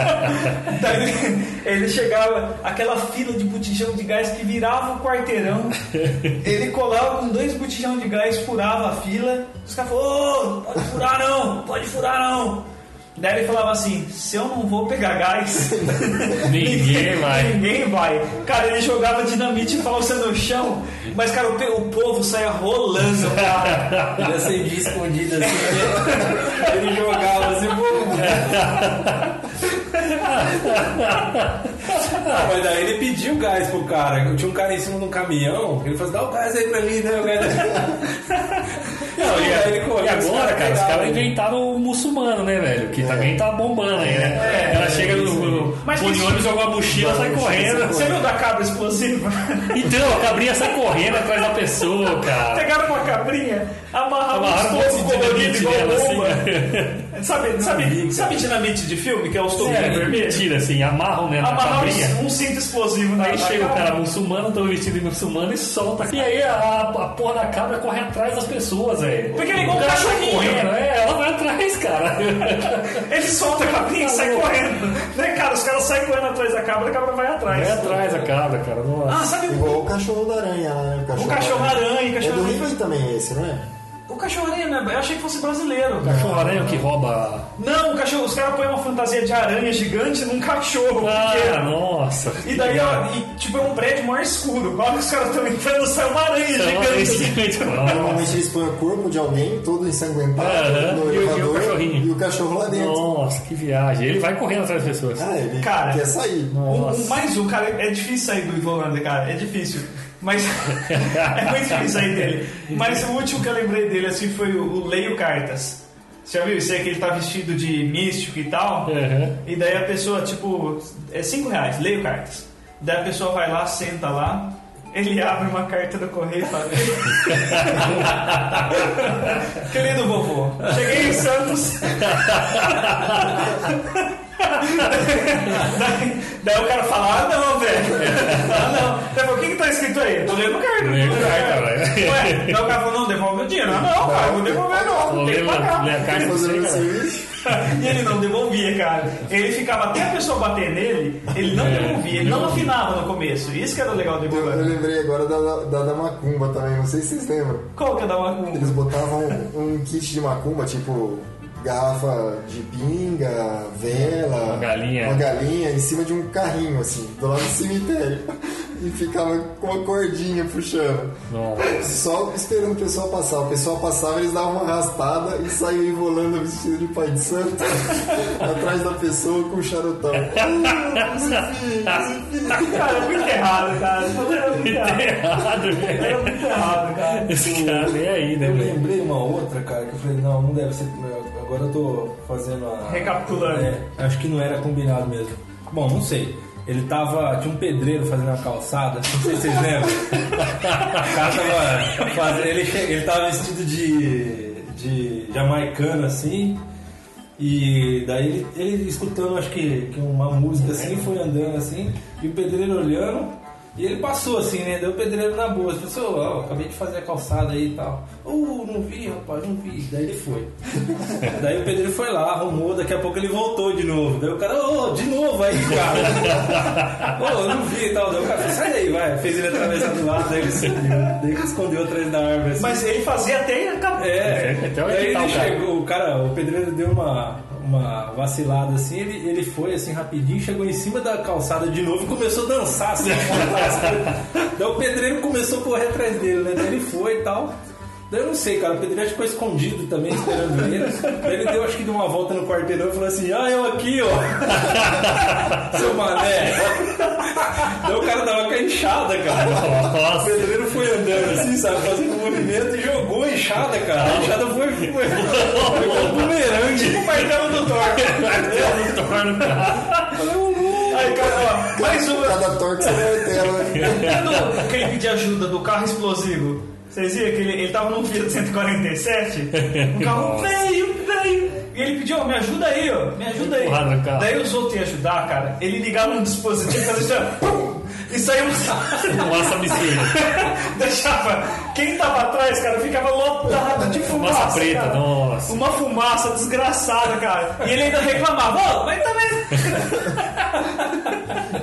*laughs* Daí ele, chegava, aquela fila de botijão de gás que virava o quarteirão. Ele colava com dois botijão de gás, furava a fila. Os caras falaram, ô, pode furar não, pode furar não. Daí ele falava assim, se eu não vou pegar gás, *laughs* *laughs* Ninguém vai. Ninguém vai. Cara, ele jogava dinamite falsa no chão, mas, cara, o, o povo saia rolando, cara. *laughs* Ele acendia escondido assim, né? ele jogava assim, Ah, mas daí ele pediu gás pro cara. Tinha um cara em cima de um caminhão, ele falou assim, dá o gás aí pra mim, né? O gás... Não, e, e agora, cara, os caras inventaram o muçulmano, né, velho? Que também tá bombando aí, né? É, Ela chega no, no ônibus, joga a mochila, sai correndo. Você viu da cabra explosiva? *laughs* Então, a cabrinha sai correndo atrás da pessoa, cara. Pegaram uma cabrinha, amarraram Amarraram um um topo monte de colorido dinamite igual nela, bomba. assim. *laughs* Sabe, sabe, sabe dinamite de filme, que é os É, vermelhos? mentira, assim, amarram né, cabrinha. um, um cinto explosivo na Aí chega o cara muçulmano, todo vestido de muçulmano e solta. E aí a, a porra da cabra corre atrás das pessoas, velho. Porque ele é igual O um cachorrinho. correndo, é, ela vai atrás, cara. *laughs* Ele solta a cabrinha e sai Tá correndo. Né, cara? Os caras saem correndo atrás da cabra, a cabra vai atrás. Vai atrás a cabra, cara. Nossa. Ah, sabe o, Igual o cachorro da aranha lá, né? o cachorro-aranha? É do Cachorro Rio aí também esse, não é? O cachorro-aranha, né? Eu achei que fosse brasileiro. O cachorro-aranha que rouba. Não, o cachorro, os caras põem uma fantasia de aranha gigante num cachorro Ah, pequeno. nossa. E daí, ó, e, tipo, é um prédio maior escuro. A hora que os caras estão entrando, sai uma aranha gigante. Normalmente eles põem o corpo de alguém todo ensanguentado Aham, no e o- e o elevador cachorrinho. e o cachorro lá dentro. Nossa, que viagem. Ele vai correndo atrás das pessoas. Ah, ele Cara, quer sair. Um, Nossa. um- mais um, cara, é difícil sair do Ivolanda, cara, é difícil. Mas *laughs* é muito difícil sair dele. Mas o último que eu lembrei dele assim foi o, o Leio Cartas. Você já viu isso aí que ele tá vestido de místico e tal? Aham. E daí a pessoa, tipo, é cinco reais, leio cartas. Daí a pessoa vai lá, senta lá, ele abre uma carta do correio e fala. Querido vovô, cheguei em Santos. *laughs* daí, daí o cara fala, ah não, velho. Ah não. Daí o que que tá escrito aí? Eu tô lendo carta. Lendo carta, Ué, velho. Daí o cara falou, não, devolve o dinheiro. Ah não, cara, eu vou devolver não, Vou tem que pagar. ler a carta Fazendo serviço. *laughs* E ele não devolvia, cara. Ele ficava até a pessoa bater nele, ele não É, devolvia, ele não afinava no começo. Isso que era legal do Eu, eu lembrei agora da, da, da macumba também, não sei se vocês lembram. Qual que é da macumba? Eles botavam um, um kit de macumba, tipo garrafa de pinga, vela, Uma galinha. uma galinha em cima de um carrinho, assim, do lado do cemitério. E ficava com uma cordinha puxando. Nossa. Só esperando o pessoal passar. O pessoal passava, eles davam uma arrastada e saíam enrolando vestido de pai de santo *laughs* atrás da pessoa com um charutão. Cara, é muito errado, cara. Era muito errado. Era muito errado, cara. Esse cara nem aí, né, Eu velho? lembrei uma outra, cara, que eu falei, não, não deve ser. Agora eu tô fazendo a. Recapitulando. É, acho que não era combinado mesmo. Bom, não sei. Ele tava. Tinha um pedreiro fazendo a calçada, não sei se vocês lembram. o cara tava fazendo. Ele, ele tava vestido de. de jamaicano assim. E daí ele, ele escutando, acho que, que uma música assim, foi andando assim, e o pedreiro olhando. E ele passou assim, né? Deu o pedreiro na boa. Ele falou, ó, acabei de fazer a calçada aí e tal. Uh, não vi, rapaz, não vi. Daí ele foi. *laughs* Daí o pedreiro foi lá, arrumou, daqui a pouco ele voltou de novo. Daí o cara, ô, de novo aí, cara. *laughs* Ô, não vi e tal. Daí o cara falou, sai daí, vai. Fez ele atravessar do lado, daí ele escondeu. Daí ele escondeu atrás da árvore. Assim. Mas ele fazia até acabar. É, Até onde daí tá ele o cara? chegou, o cara, o pedreiro deu uma, uma vacilada assim, ele, ele foi assim rapidinho, chegou em cima da calçada de novo e começou a dançar assim. *laughs* daí o pedreiro começou a correr atrás dele, né? Daí ele foi e tal. Daí eu não sei, cara, o pedreiro ficou escondido também, esperando ele. Daí ele deu, acho que deu uma volta no quarteirão e falou assim, ah, eu aqui, ó. *laughs* Seu mané. Daí o cara dava com a enxada, cara. O Nossa. pedreiro foi andando assim, sabe, fazendo um movimento e jogou a enxada, cara. A enxada foi, foi, foi um bumerangue. O martelo do Thor. Eu não torno, cara. Louco, Aí, cara, ó, mais uma. Cada torque você martelo, né? Quando que ele pediu ajuda do carro explosivo, vocês viram que ele, ele tava num Fiat 147, um carro veio, veio, e ele pediu, ó, me ajuda aí, ó, me ajuda aí. Daí os outros iam ajudar, cara, ele ligava um dispositivo, fazia assim, pum, e saiu um... Nossa, absurda. *laughs* Deixava, quem tava atrás, cara, ficava lotado de fumaça. Fumaça preta, cara. nossa. Uma fumaça desgraçada, cara. E ele ainda reclamava, ó, mas também. *laughs*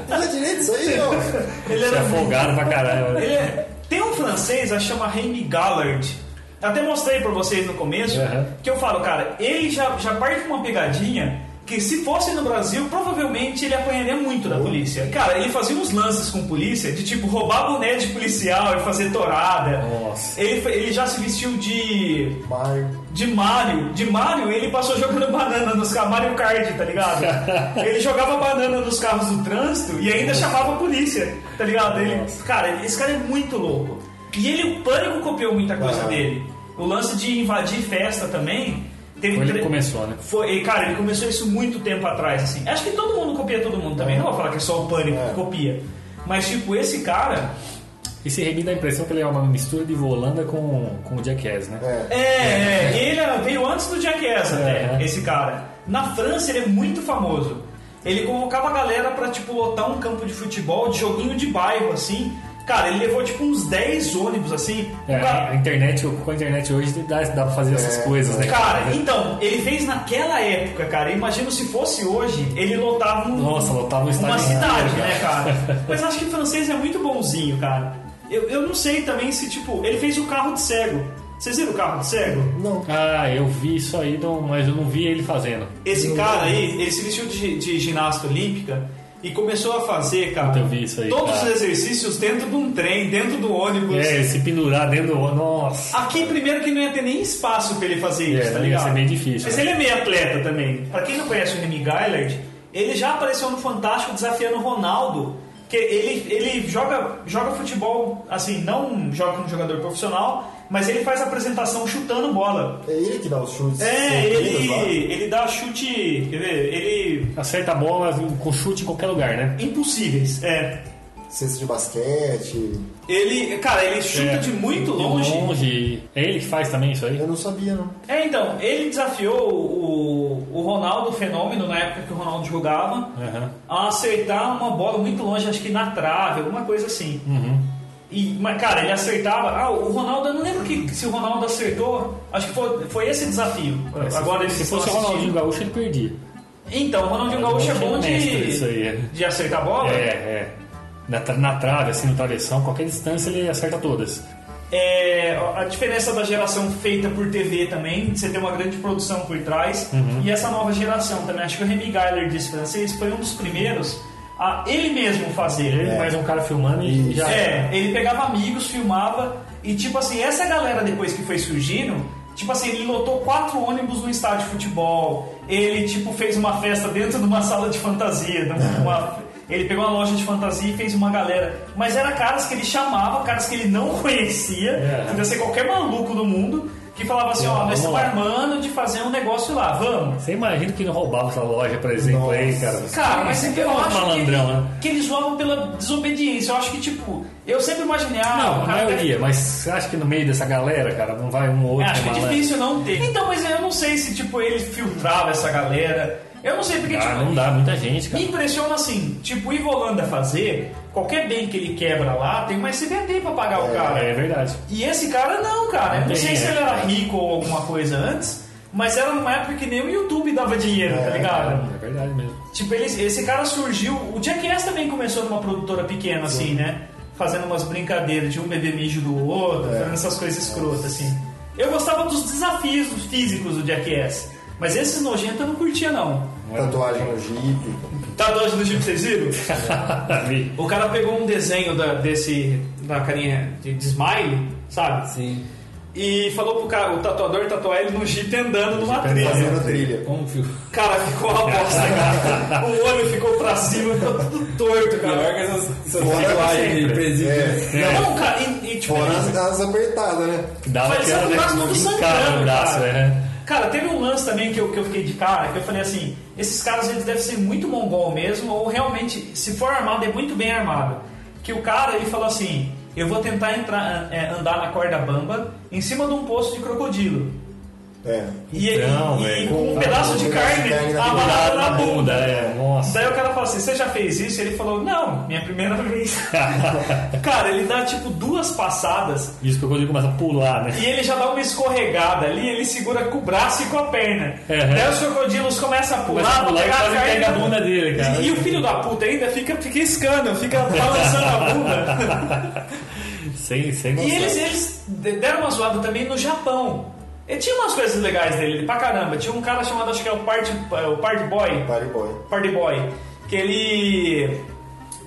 Fala direito isso aí, ó. Ele Se era afogaram pra caralho. *laughs* Ele é- Tem um francês, a chama Remy Gallard. Até mostrei pra vocês no começo, Aham. que eu falo, cara, ele já, já parte de uma pegadinha que se fosse no Brasil, provavelmente ele apanharia muito da polícia. Cara, ele fazia uns lances com polícia, de tipo roubar boné de policial e fazer torada. Nossa. Ele, ele já se vestiu de Mario. de Mario. De Mario, ele passou jogando *laughs* banana nos carros. Mario Kart, tá ligado? *laughs* ele jogava banana nos carros do trânsito e ainda chamava a polícia, tá ligado? Ele, cara, esse cara é muito louco. E ele, o Pânico copiou muita coisa Ah. dele. O lance de invadir festa também. Teve Foi ele começou, né? Foi, e, cara, ele começou isso muito tempo atrás, assim. Acho que todo mundo copia todo mundo também. Não vou falar que é só o Pânico É. que copia. Mas, tipo, esse cara... Esse Remy dá a impressão que ele é uma mistura de Volanda com, com o Jackass, né? É. É, é, ele veio antes do Jackass até, É. esse cara. Na França ele é muito famoso. Ele convocava a galera pra, tipo, lotar um campo de futebol, de joguinho de bairro, assim. Cara, ele levou, tipo, uns 10 ônibus, assim. É, cara- a internet, com a internet hoje dá, dá pra fazer essas É. coisas, né? Cara, então, ele fez naquela época, cara. Imagina se fosse hoje, ele lotava um, Nossa, lotava um estádio uma cidade, né, cara? *laughs* Mas acho que o francês é muito bonzinho, cara. Eu, eu não sei também se, tipo, ele fez o carro de cego. Vocês viram o carro de cego? Não. Ah, eu vi isso aí, não- mas eu não vi ele fazendo. Esse cara aí, ele se vestiu de, de ginasta olímpica e começou a fazer, cara, eu vi isso aí, todos cara. os exercícios dentro de um trem, dentro do ônibus. É, se pendurar dentro do. Nossa! Aqui, primeiro, que não ia ter nem espaço pra ele fazer É, isso, tá ia ligado? ser bem difícil, Mas né? ele é meio atleta também. Pra quem não conhece o Remy Gallard, ele já apareceu no Fantástico desafiando o Ronaldo. Que ele, ele joga, joga futebol, assim, não joga como jogador profissional, mas ele faz apresentação chutando bola. É ele que dá os chutes. É, ele, ele dá chute, quer ver, ele... Acerta a bola com chute em qualquer lugar, né? Impossíveis, é. Cesta de basquete. Ele, cara, ele chuta É, de muito longe. longe. É ele que faz também isso aí? Eu não sabia, não. É, então, ele desafiou o, o Ronaldo Fenômeno, na época que o Ronaldo jogava, Aham. a acertar uma bola muito longe, acho que na trave, alguma coisa assim. Uhum. E, mas, cara, ele acertava. Ah, o Ronaldo, eu não lembro que, se o Ronaldo acertou. Acho que foi, foi esse desafio. Agora eles Se fosse o Ronaldinho. Gaúcho, ele perdia. Então, o Ronaldinho Gaúcho é bom de, é. de acertar a bola. É, é. Na, na trave, assim, no travessão, qualquer distância ele acerta todas. É, a diferença da geração feita por TV também, você tem uma grande produção por trás, Uhum. e essa nova geração também. Acho que o Remy Gallard disse francês foi um dos primeiros a ele mesmo fazer. Ele mais um cara filmando e já. É, ele pegava amigos, filmava, e tipo assim, essa galera depois que foi surgindo, tipo assim, ele lotou quatro ônibus no estádio de futebol, ele tipo fez uma festa dentro de uma sala de fantasia, uma- ele pegou uma loja de fantasia e fez uma galera, mas era caras que ele chamava, caras que ele não *laughs* conhecia, É. podia ser qualquer maluco do mundo, que falava assim, ó, nós vamos estamos lá. armando de fazer um negócio lá, vamos. Você imagina que não roubava essa loja, por exemplo, aí, cara. Cara, mas Você eu é um acho malandrão, que, né? que eles zoavam pela desobediência. Eu acho que, tipo, eu sempre imaginei, ah, Não, a cara deve- maioria, mas você acha que no meio dessa galera, cara, não vai um ou outro Acho que é difícil não ter. Então, mas eu não sei se, tipo, ele filtrava essa galera. Eu não sei, porque, Ah, tipo, não dá, muita gente, me cara. impressiona assim, tipo, o Ivolanda fazer, qualquer bem que ele quebra lá, tem uma SBT pra pagar o cara. É verdade. E esse cara não, cara. Eu não sei se é. ele era rico ou alguma coisa antes, mas era numa época que nem o YouTube dava dinheiro, tá ligado? É verdade mesmo. Tipo, ele, esse cara surgiu. O Jackass também começou numa produtora pequena, assim, né? Fazendo umas brincadeiras de um bebê mijo do outro, fazendo essas coisas escrotas, assim. Eu gostava dos desafios físicos do Jackass. Mas esses nojentos eu não curtia, não. Tatuagem no jipe. Tatuagem do Jeep, vocês viram? *laughs* Vi. O cara pegou um desenho da, desse. da carinha de, de smile, sabe? Sim. E falou pro cara, o tatuador tatuar ele no Jeep andando numa Jeep trilha. Fazendo trilha. Como Cara, ficou uma bosta, cara. *laughs* O olho ficou pra cima, ficou tudo torto, Pior cara. que essas, tatuagens de presídio. É. Não, cara, e, e tipo. Fora ele- as, as apertadas, né? Dava aquela, o né? sangrando, no braço, cara. é. Cara, teve um lance também que eu, que eu fiquei de cara, que eu falei assim, esses caras eles devem ser muito mongol mesmo, ou realmente, se for armado, é muito bem armado. Que o cara, ele falou assim, eu vou tentar entrar, é, andar na corda bamba em cima de um poço de crocodilo. É. E, Então, e- e com um tá, pedaço um de pedaço de carne carne na amarrado na na bunda. é. Nossa. Daí o cara fala assim, você já fez isso? Ele falou, não, minha primeira vez. *laughs* cara, ele dá tipo duas passadas Isso que o crocodilo começa a pular, né? e ele já dá uma escorregada ali, ele segura com o braço e com a perna. Uhum. Daí os crocodilos começam a pular, Começa a pular e pegar quase a carne. pega a bunda dele, cara. E, e o filho da puta ainda fica, fica escando, fica *laughs* balançando a bunda. Sem, sem noção. E eles, eles deram uma zoada também no Japão. E tinha umas coisas legais dele, pra caramba. Tinha um cara chamado, acho que é o Party, o party Boy. Party Boy. Party Boy. Que ele.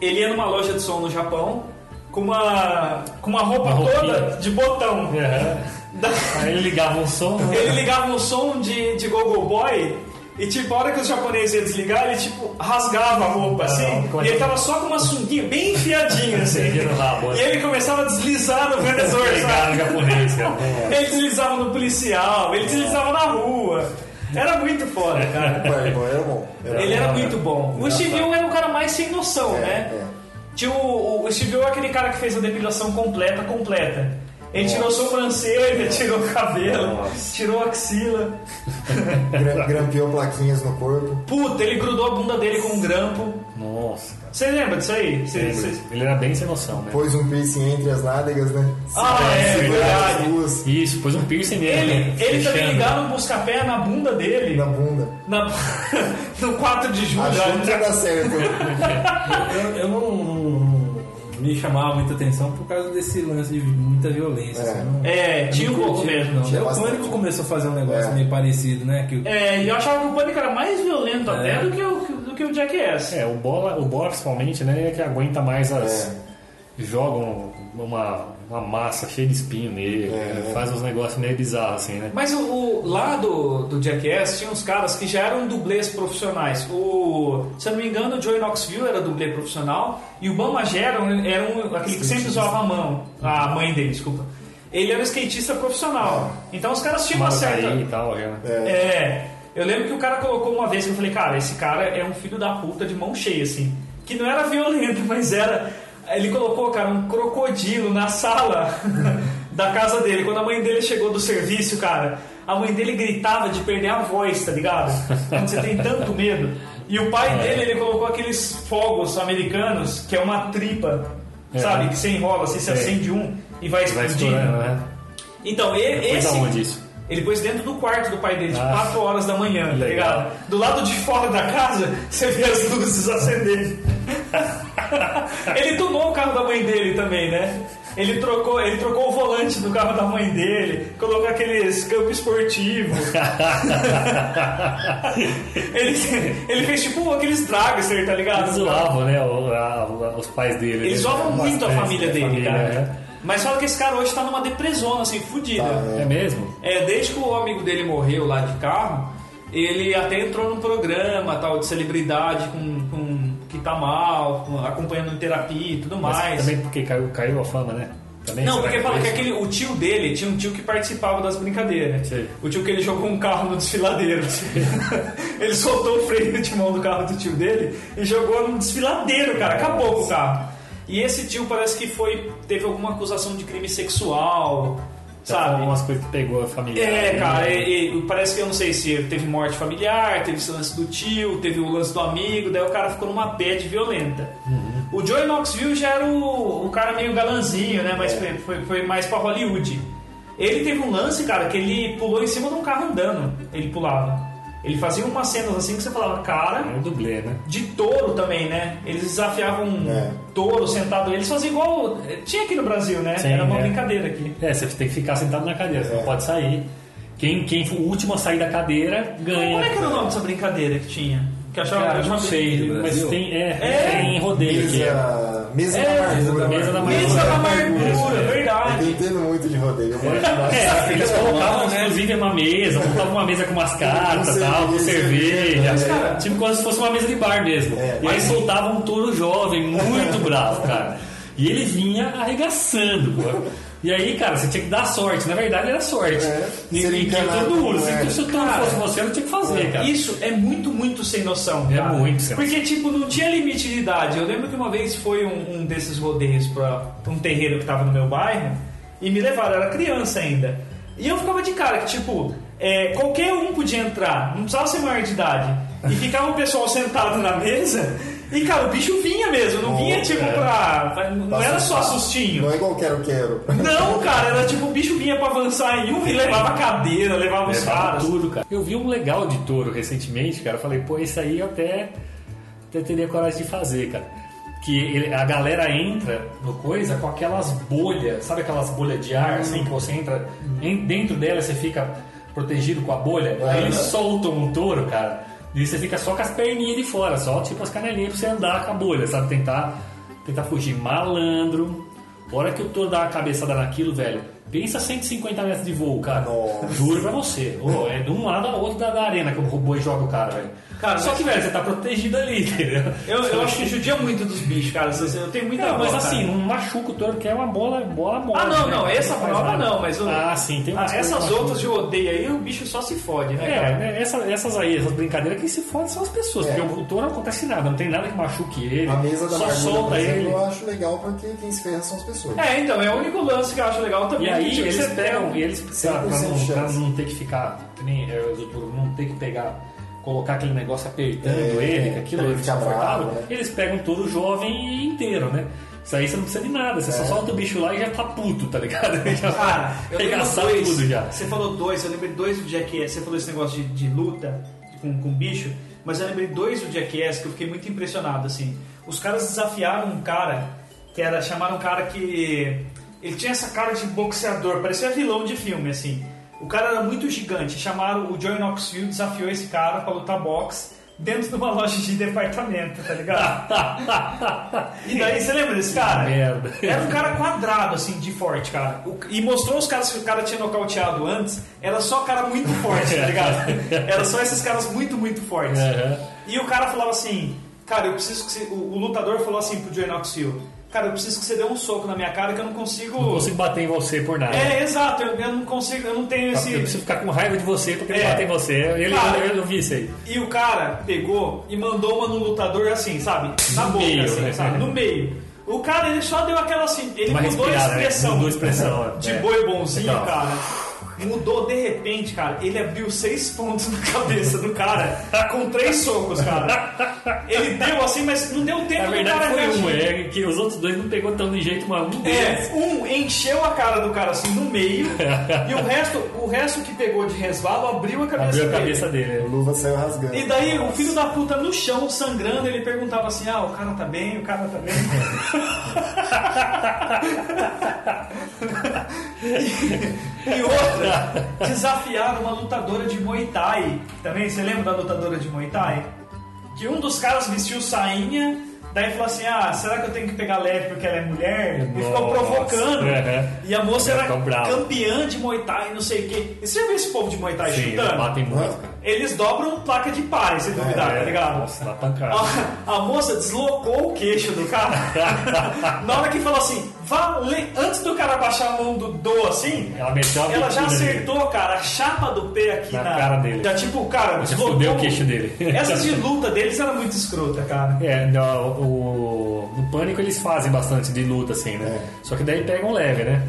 Ele ia numa loja de som no Japão com uma. com uma roupa Uma toda de botão. É. *laughs* Da- Aí ele ligava um som. ele ligava um som de, de Gogo Boy e tipo, a hora que os japoneses iam desligar, ele tipo rasgava a roupa assim. é e ele que- tava só com uma sunguinha bem enfiadinha assim. E né? ele começava a deslizar no vendedor, sabe? japonês, cara. *laughs* Ele deslizava no policial, ele deslizava na rua. Era muito foda, cara. Boy era bom. Era Ele era bom, muito bom. O Steve era o cara mais sem noção, É, né? é. Tinha o, o Steve é aquele cara que fez a depilação completa, completa. Ele tirou sobrancelha, tirou cabelo, Nossa. tirou axila. Gra- Grampeou plaquinhas no corpo. Puta, ele grudou a bunda dele com um grampo. Nossa, cara. Você lembra disso aí? Cê- cê- Ele era bem sem noção, né? Pôs um piercing entre as nádegas, né? Ah, é, Segurar verdade. as duas Isso, pôs um piercing nele. Ele, né? ele também ligava um busca-pé na bunda dele. na bunda. Na, *laughs* no 4 de julho. Achou que ia dar certo. *laughs* *laughs* Eu, eu não, não- não me chamava muita atenção por causa desse lance de muita violência. É. assim, não- É, tinha um pouco mesmo. Não. Tinha o bastante. Pânico começou a fazer um negócio É. meio parecido, né? Que, É, e eu achava que o Pânico era mais violento até É. do que o, do que o Jackass. É, o bola, o bola principalmente, né? É que aguenta mais as. É. Jogam uma, uma massa cheia de espinho nele, É. né? faz uns negócios meio bizarros assim, né? Mas o, o- lá do, do Jackass tinha uns caras que já eram dublês profissionais. O, se eu não me engano, o Joey Knoxville era dublê profissional e o Bama Gera era um, aquele que sempre usava a mão, a mãe dele, desculpa. Ele era um skatista profissional. Então os caras tinham uma Tomaram certa. e tal, já. É. Eu lembro que o cara colocou uma vez que eu falei, cara, esse cara é um filho da puta de mão cheia, assim. Que não era violento, *laughs* mas era. Ele colocou, cara, um crocodilo na sala *laughs* da casa dele. Quando a mãe dele chegou do serviço, cara, a mãe dele gritava de perder a voz, tá ligado? Quando você tem tanto medo. E o pai dele, ele colocou aqueles fogos americanos, que é uma tripa, É. sabe? Que você enrola, assim, você Sei. acende um e vai explodindo. né? Então, e- Depois esse. isso? Ele pôs dentro do quarto do pai dele, de Ah. 4 horas da manhã, tá ligado? Do lado de fora da casa, *laughs* você vê as luzes acenderem. *laughs* ele tunou o carro da mãe dele também, né? Ele trocou, ele trocou o volante do carro da mãe dele, colocou aqueles campo esportivo. *laughs* ele, ele fez tipo aqueles dragster, tá ligado? Eles zoavam, né? o- a- a- os pais dele. Eles né? zoavam muito a Bastante, família né? dele, Família, cara. né? Mas fala que esse cara hoje tá numa depressão, assim, fudida. É mesmo? É, desde que o amigo dele morreu lá de carro, ele até entrou num programa tal de celebridade com, com que tá mal, com- acompanhando em terapia e tudo Mas mais. também porque caiu, caiu a fama, né? Também, Não, porque fala que aquele, o tio dele tinha um tio que participava das brincadeiras. Sei. O tio que ele jogou um carro no desfiladeiro. *laughs* ele soltou o freio de mão do carro do tio dele e jogou no desfiladeiro, cara. Acabou com o carro. E esse tio parece que foi teve alguma acusação de crime sexual, sabe? algumas coisas que pegou a família. É, né? cara, e- e parece que eu não sei se teve morte familiar, teve esse lance do tio, teve o lance do amigo, daí o cara ficou numa bad violenta. O Joey Knoxville já era o, o cara meio galanzinho, né? Mas foi, foi, foi mais pra Hollywood. Ele teve um lance, cara, que ele pulou em cima de um carro andando. Ele pulava. Ele fazia umas cenas assim que você falava, cara, É um dublê, né? de touro também, né? Eles desafiavam um É. touro sentado. Eles faziam igual. Tinha aqui no Brasil, né? Sim, era uma é. brincadeira aqui. É, você tem que ficar sentado na cadeira, você É. não pode sair. Quem, quem for o último a sair da cadeira ganha. Como é que era o nome dessa brincadeira que tinha? Que eu achava Cara, eu não achava sei, mas tem, é, É. tem rodeio aqui. Mesa, mesa É, da amargura. mesa da amargura. Mesa da amargura, Eu verdade. entendo muito de rodeio. Demais. É, eles colocavam, né? inclusive, uma mesa, montavam uma mesa com umas cartas tal, com cerveja. é. Tipo como se fosse uma mesa de bar mesmo. É. E aí soltavam um touro jovem, muito bravo, cara. E ele vinha arregaçando, pô. E aí, cara, você tinha que dar sorte. Na verdade, era sorte. É, Ninguém tinha todo mundo. é. Se, se o touro Cara, fosse você, eu não tinha que fazer, cara. Isso é muito, muito sem noção. É cara. muito sem Porque, tipo, não tinha limite de idade. Eu lembro que uma vez foi um, um desses rodeios pra um terreiro que tava no meu bairro e me levaram, eu era criança ainda. E eu ficava de cara que, tipo, é, qualquer um podia entrar, não precisava ser maior de idade. E ficava o pessoal sentado na mesa. E, cara, o bicho vinha mesmo, não vinha, tipo, pra. pra- Não era só sustinho. Não é igual quero, quero. Não, cara, era tipo, o bicho vinha pra avançar em um e levava cadeira, levava os Levava caras. tudo, cara. Eu vi um legal de touro recentemente, cara. Eu falei, pô, isso aí eu até, até teria coragem de fazer, cara. Que ele- a galera entra no coisa com aquelas bolhas, sabe aquelas bolhas de ar, assim, que você entra em- dentro dela você fica protegido com a bolha. Aí eles soltam um touro, cara, e você fica só com as perninhas de fora, só tipo as canelinhas pra você andar com a bolha, sabe? Tentar, tentar fugir. Malandro. A hora que o touro dá uma cabeçada naquilo, velho, pensa 150 metros de voo, cara. Nossa. Juro pra você. Ô, é de um lado ao outro da, da arena que o robô joga o cara, velho. Cara, Só mas- que, velho, você tá protegido ali, *laughs* entendeu? Eu, eu acho que judia muito dos bichos, cara. Eu tenho muita Não, mas assim, cara. não machuca o touro, que é uma bola, bola mole. Ah, não, né? não, essa prova não, mas o- Ah, sim, tem Ah, essas outras eu odeio aí, o bicho só se fode, né, É, cara? né, essa- essas aí, essas brincadeiras, quem se fode são as pessoas, É. porque o touro não acontece nada, não tem nada que machuque ele. A mesa da só Margulha, solta por exemplo, ele. eu acho legal porque quem se ferra são as pessoas. É, então, é o único lance que eu acho legal também. E aí eles pegam, pega- e eles pra, pra 100% não, pra não ter que ficar, que nem é, o não ter que pegar, colocar aquele negócio apertando É, ele, que aquilo é desconfortável, bravo, né? eles pegam todo jovem inteiro, né? Isso aí você não precisa de nada, você É. só solta o bicho lá e já tá puto, tá ligado? *laughs* Já Cara, arregaçar *laughs* dois. tudo já. Você falou dois, eu lembrei dois do Jackass. Você falou esse negócio de, de luta com, com bicho, mas eu lembrei dois do Jackass que eu fiquei muito impressionado, assim. Os caras desafiaram um cara, que era, chamaram um cara que... Ele tinha essa cara de boxeador, parecia vilão de filme, assim. O cara era muito gigante, chamaram o Joey Knoxville, desafiou esse cara pra lutar boxe dentro de uma loja de departamento, tá ligado? *laughs* e daí, você lembra desse cara? Merda. Era um cara quadrado, assim, de forte, cara. E mostrou os caras que o cara tinha nocauteado antes. Era só cara muito forte, tá ligado? *laughs* Era só esses caras muito, muito fortes. Aham. E o cara falava assim, cara, eu preciso que você... O, o lutador falou assim pro Joey Knoxville, cara, eu preciso que você dê um soco na minha cara que eu não consigo... Não consigo bater em você por nada. É, exato, eu, eu não consigo, eu não tenho Eu esse... preciso ficar com raiva de você porque ele É. bate em você. Ele, Cara, eu, eu vi isso aí. E o cara pegou e mandou uma no lutador assim, sabe? Na No boca, meio, assim, né? sabe? No meio. O cara, ele só deu aquela assim, ele Uma mudou a né? expressão. Mudou a expressão, *laughs* De é. boi bonzinho, Então. cara. Mudou de repente, cara. Ele abriu seis pontos na cabeça do cara com três socos, cara. Ele deu assim, mas não deu tempo Na do verdade cara foi um, é que os outros dois não pegou tão de jeito, mas um deles. É, um encheu a cara do cara assim no meio e o resto, o resto que pegou de resvalo abriu a cabeça Abriu a dele. cabeça A dele. luva saiu rasgando. E daí o filho da puta no chão, sangrando, ele perguntava assim, ah, o cara tá bem, o cara tá bem. *laughs* e, outra, desafiaram uma lutadora de Muay Thai. Também, você lembra da lutadora de Muay Thai? Que um dos caras vestiu sainha, daí falou assim, ah, será que eu tenho que pegar leve porque ela é mulher? E ficou Nossa, provocando. é. E a moça era campeã de Muay Thai, não sei o quê. E você já viu esse povo de Muay Thai Sim, chutando? eles batem muito, cara. Eles dobram placa de pare, se duvidar, É, tá ligado? Nossa, dá pancada. A, a moça deslocou o queixo do cara. *laughs* Na hora que falou assim, vá, le- antes do cara baixar a mão do do assim, Ela meteu ela já acertou, cara, a chapa do pé aqui Na na, cara dele. Já tipo, cara, Já deslocou. o queixo dele. Essas de *laughs* luta deles era muito escrota, cara. É, no, o, no Pânico eles fazem bastante de luta, assim, né? Só que daí pegam leve, né?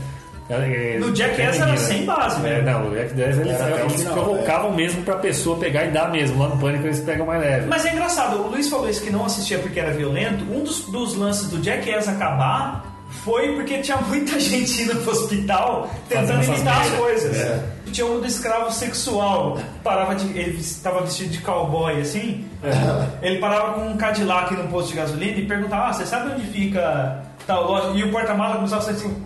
É, No Jackass tem era ninguém, sem base, É, né? não, o Jackass eles, Era eles final, provocavam mesmo pra pessoa pegar e dar mesmo. Lá no Pânico eles pegam mais leve. Mas é engraçado, o Luiz falou isso que não assistia porque era violento. Um dos, dos lances do Jackass acabar foi porque tinha muita *laughs* gente indo pro hospital tentando imitar as coisas. É. Tinha um do escravo sexual, parava de, ele estava vestido de cowboy assim. Ele parava com um Cadillac num posto de gasolina e perguntava: ah, você sabe onde fica tal loja? E o porta-malas começava a ser assim.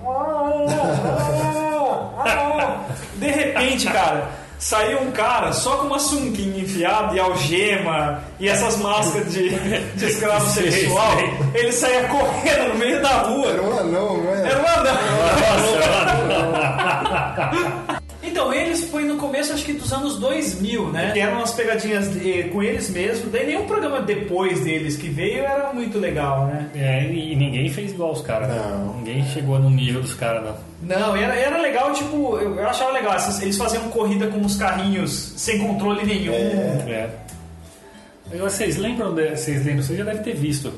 De repente, cara, saiu um cara só com uma sunguinha enfiada e algema e essas máscaras de, de escravo sexual. Ele saía correndo no meio da rua. Era um anão, não é? Era um anão. Nossa, Então, *laughs* Então, eles foi no começo, acho que dos anos 2000, né? Que eram umas pegadinhas eh, com eles mesmos. Daí nenhum programa depois deles que veio era muito legal, né? É, e ninguém fez igual os caras, né? Não. Ninguém chegou no nível dos caras, não. Não, era, era legal, tipo, eu, eu achava legal. Eles faziam corrida com os carrinhos sem controle nenhum. É. Agora, vocês lembram, de, vocês lembram, você já deve ter visto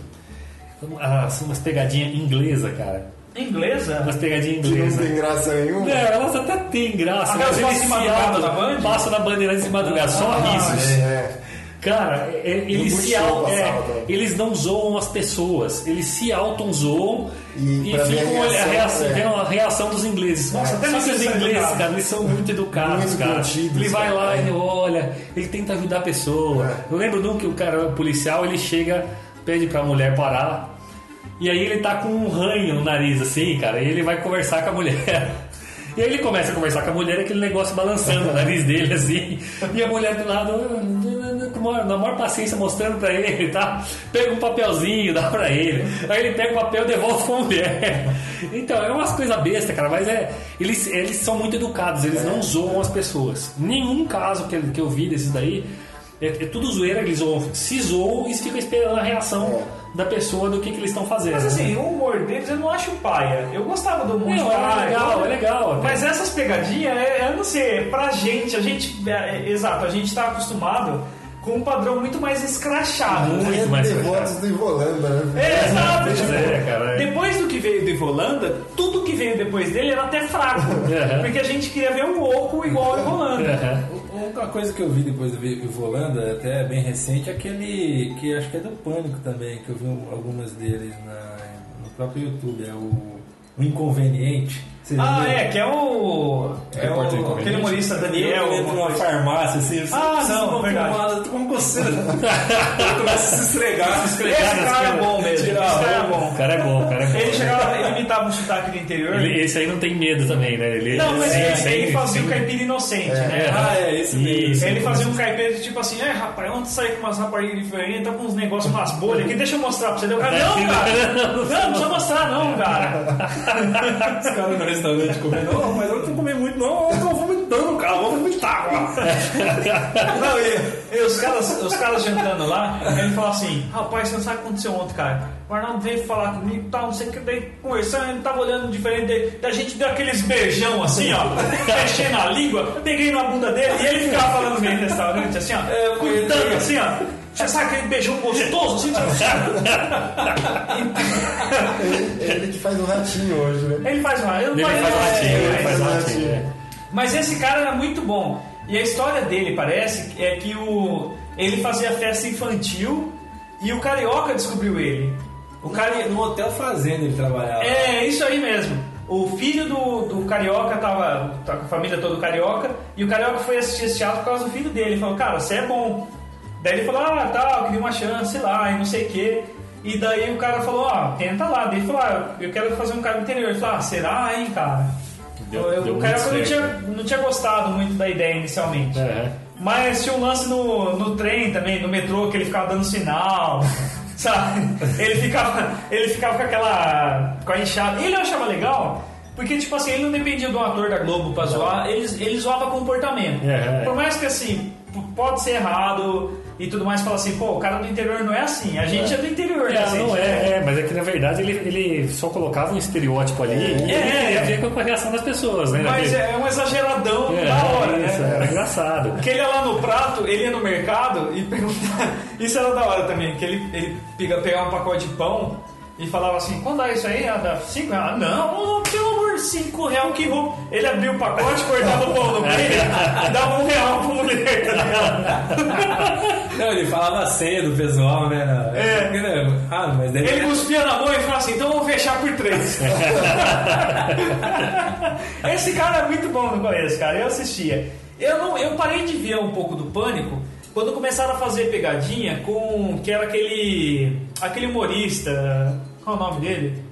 as, umas pegadinhas inglesas, cara. Inglesa? Umas pegadinhas Que não inglesas. tem graça nenhuma. Não, elas até têm graça, Aquelas mas eles se madrugada auto- na Band? passam na Bandeirantes de madrugada, só Ah, risos. É, é. Cara, é- é- eles se auto, é, eles não zoam as pessoas, eles se auto-zoam E e, ficam olhando a reação, é. vendo a reação dos ingleses. Nossa, até Só que os ingleses, educado. cara, eles são muito educados, Muito cara. ele vai lá, ele olha, ele tenta ajudar a pessoa. É. Eu lembro de um que o cara, o policial, ele chega, pede pra mulher parar. E aí ele tá com um ranho no nariz, assim, cara, e ele vai conversar com a mulher. *laughs* E aí ele começa a conversar com a mulher, aquele negócio balançando o nariz dele, assim. E a mulher do lado, com na maior paciência, mostrando pra ele, tá? Pega um papelzinho, dá pra ele. Aí ele pega o papel e devolve pra mulher. Então, é umas coisas bestas, cara, mas é. Eles, eles são muito educados, eles não zoam as pessoas. Nenhum caso que, eu- que eu vi desses daí. É, é tudo zoeira, eles zoam, se zoam e ficam esperando a reação da pessoa do que, que eles estão fazendo. Mas assim, o humor deles eu não acho paia. Eu gostava do humor de Não, é paia. legal, é legal até. Mas essas pegadinhas, é, eu não sei, pra gente, a gente. é, é, exato, a gente tá acostumado com um padrão muito mais escrachado. né? Muito É mais devotos do Ivolanda, né? É, exato. Tipo, é, cara, é. Depois do que veio do Ivolanda, tudo que veio depois dele era até fraco. *laughs* Porque a gente queria ver um oco igual ao Ivolanda. Uma coisa que eu vi depois do Volanda, até bem recente, é aquele que acho que é do Pânico também, que eu vi algumas deles na, no próprio YouTube, é o, o Inconveniente. Vocês Ah, viram? é, que é o. É Repórter o aquele humorista Daniel. Ele entra numa coisa. farmácia assim, Ah, não, de uma verdade. pomada, eu tô com coceira. *laughs* Ele começa a se esfregar, se Esse cara é bom mesmo. Esse cara é bom. O cara é bom, o cara é bom. Ele chegava, ele imitava um sotaque do interior. Ele- esse aí não tem medo também, né? Ele, Não, mas sem- ele, sem- ele fazia sem- o caipira inocente, né? É. Ah, é, esse mesmo. Ele fazia um caipira tipo assim, é rapaz, ontem saí com umas raparigas diferentes, tá com uns negócios, umas bolhas aqui, deixa eu mostrar pra você. Deu cara, não, cara! Não, não precisa mostrar não, *laughs* cara. Os caras restaurante comendo, não, mas eu não tô comendo muito, não, eu tô vomitando, cara, eu vou vomitar agora. Não, e, e os, caras, os caras jantando lá, ele falou assim, rapaz, você não sabe o que aconteceu ontem, cara. O Arnaldo veio falar comigo e tal, não sei o que, daí conversando, ele tava olhando diferente, daí, daí a gente deu aqueles beijão assim, ó, mexendo a língua, peguei na bunda dele e ele ficava falando no meio restaurante, assim, ó, É, cuidando, assim, ó. Você sabe aquele beijão gostoso, assim? *laughs* Ele, ele que faz o ratinho hoje, né? Ele faz uma. Ele faz um ratinho, ele faz um ratinho. é. Mas esse cara era muito bom. E a história dele, parece, é que o ele fazia festa infantil e o Carioca descobriu ele. O Cari... No hotel fazenda ele trabalhava. É, isso aí mesmo. O filho do, do Carioca tava, tá com a família toda Carioca e o Carioca foi assistir esse teatro por causa do filho dele. Ele falou, cara, você é bom. Daí ele falou, ah, tá, eu queria uma chance lá e não sei o quê. E daí o cara falou, ó, tenta lá. Daí ele falou, ah, eu quero fazer um cara interior. Ele falou, ah, será, hein, cara? Deu- Eu- deu o Carioca não tinha, não tinha gostado muito da ideia inicialmente. Aham. Mas tinha um lance no, no trem também, no metrô, que ele ficava dando sinal, *laughs* sabe? Ele ficava, ele ficava com aquela. com a enxada. Ele achava legal, porque, tipo assim, ele não dependia do ator da Globo pra zoar, ele, ele zoava comportamento. É, é. Por mais que, assim, pode ser errado e tudo mais, fala assim, pô, o cara do interior não é assim, a gente é, do interior, né? Não, não gente? é, é, mas é que na verdade ele, ele só colocava um estereótipo ali e ele É. ver com a reação das pessoas, né? Mas Daquele- é um exageradão É, da hora, isso, né? Era engraçado. Porque ele ia lá no prato, ele ia no mercado e perguntava. *laughs* Isso era da hora também, que ele, ele pega- pegava um pacote de pão e falava assim: quando é isso aí? Ah, dá 5 reais? Ah, não, pelo amor 5 reais que vou. Ele abriu o pacote, cortava o pão no meio e *laughs* dava um real pra mulher, tá ligado? Não, ele falava a senha do pessoal, né? É. Ah, mas daí Ele cuspia na mão e falava assim: então vamos fechar por três. *laughs* Esse cara é muito bom no começo, cara. Eu assistia. Eu, não, eu parei de ver um pouco do pânico quando começaram a fazer pegadinha com. que era aquele. aquele humorista. Qual é o nome dele?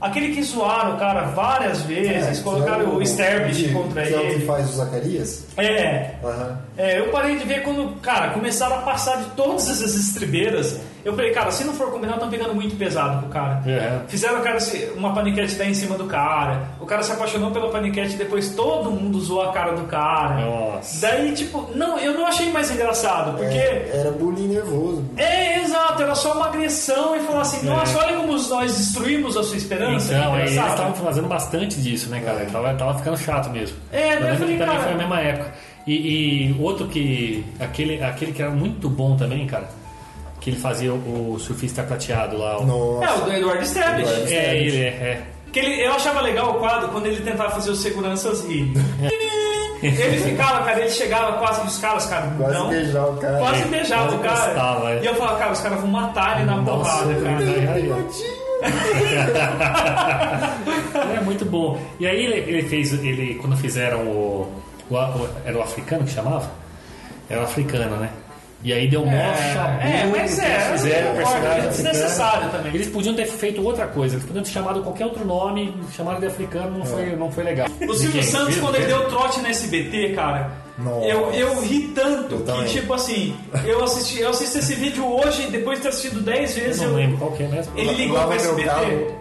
Aquele que zoaram o cara várias vezes, colocaram o Sterbich contra que É o que ele. faz o Zacarias? É, Aham. É, eu parei de ver quando, cara, começaram a passar de todas essas estribeiras. Eu falei, cara, se não for combinar, estão pegando muito pesado pro cara. É. Fizeram o cara se, uma paniquete dar em cima do cara. O cara se apaixonou pela paniquete e depois todo mundo zoou a cara do cara. Nossa. Daí, tipo, não, eu não achei mais engraçado, porque. É, era bullying nervoso. É, exato, era só uma agressão e falar assim, nossa, olha como nós destruímos a sua esperança. É. Então, aí eles estavam fazendo bastante disso, né, cara? Tava, tava ficando chato mesmo. É, eu eu falei, que também cara- foi a mesma época. E, e outro que. Aquele, aquele que era muito bom também, cara. Que ele fazia o, o surfista prateado lá. o- Nossa. É, o do Eduardo. Eduardo É, ele, é. é. Que ele, eu achava legal o quadro quando ele tentava fazer os seguranças rir. ele ficava, cara, ele chegava quase que os caras, cara, Quase não. beijar o cara. Quase É, beijava o cara. encostava, é. E eu falava, cara, os caras vão matar ele na Nossa, porrada, cara. aí, aí. *laughs* É muito bom. E aí ele, ele fez, ele quando fizeram o, o- o- era o africano que chamava? Era o africano, né? E aí deu mó É, chabu é, mas é, eles fizeram personagem é africano. desnecessário também. Eles podiam ter feito outra coisa, eles podiam ter chamado qualquer outro nome, chamaram de africano, não foi, não foi legal. O Silvio? Santos, quando ele deu trote no SBT, cara, Nossa. eu, eu ri tanto Eu que, também. tipo assim, eu assisti, eu assisti esse vídeo hoje, depois de ter assistido 10 Eu vezes, não eu, lembro qual que é mesmo. ele ligou Lava meu SBT.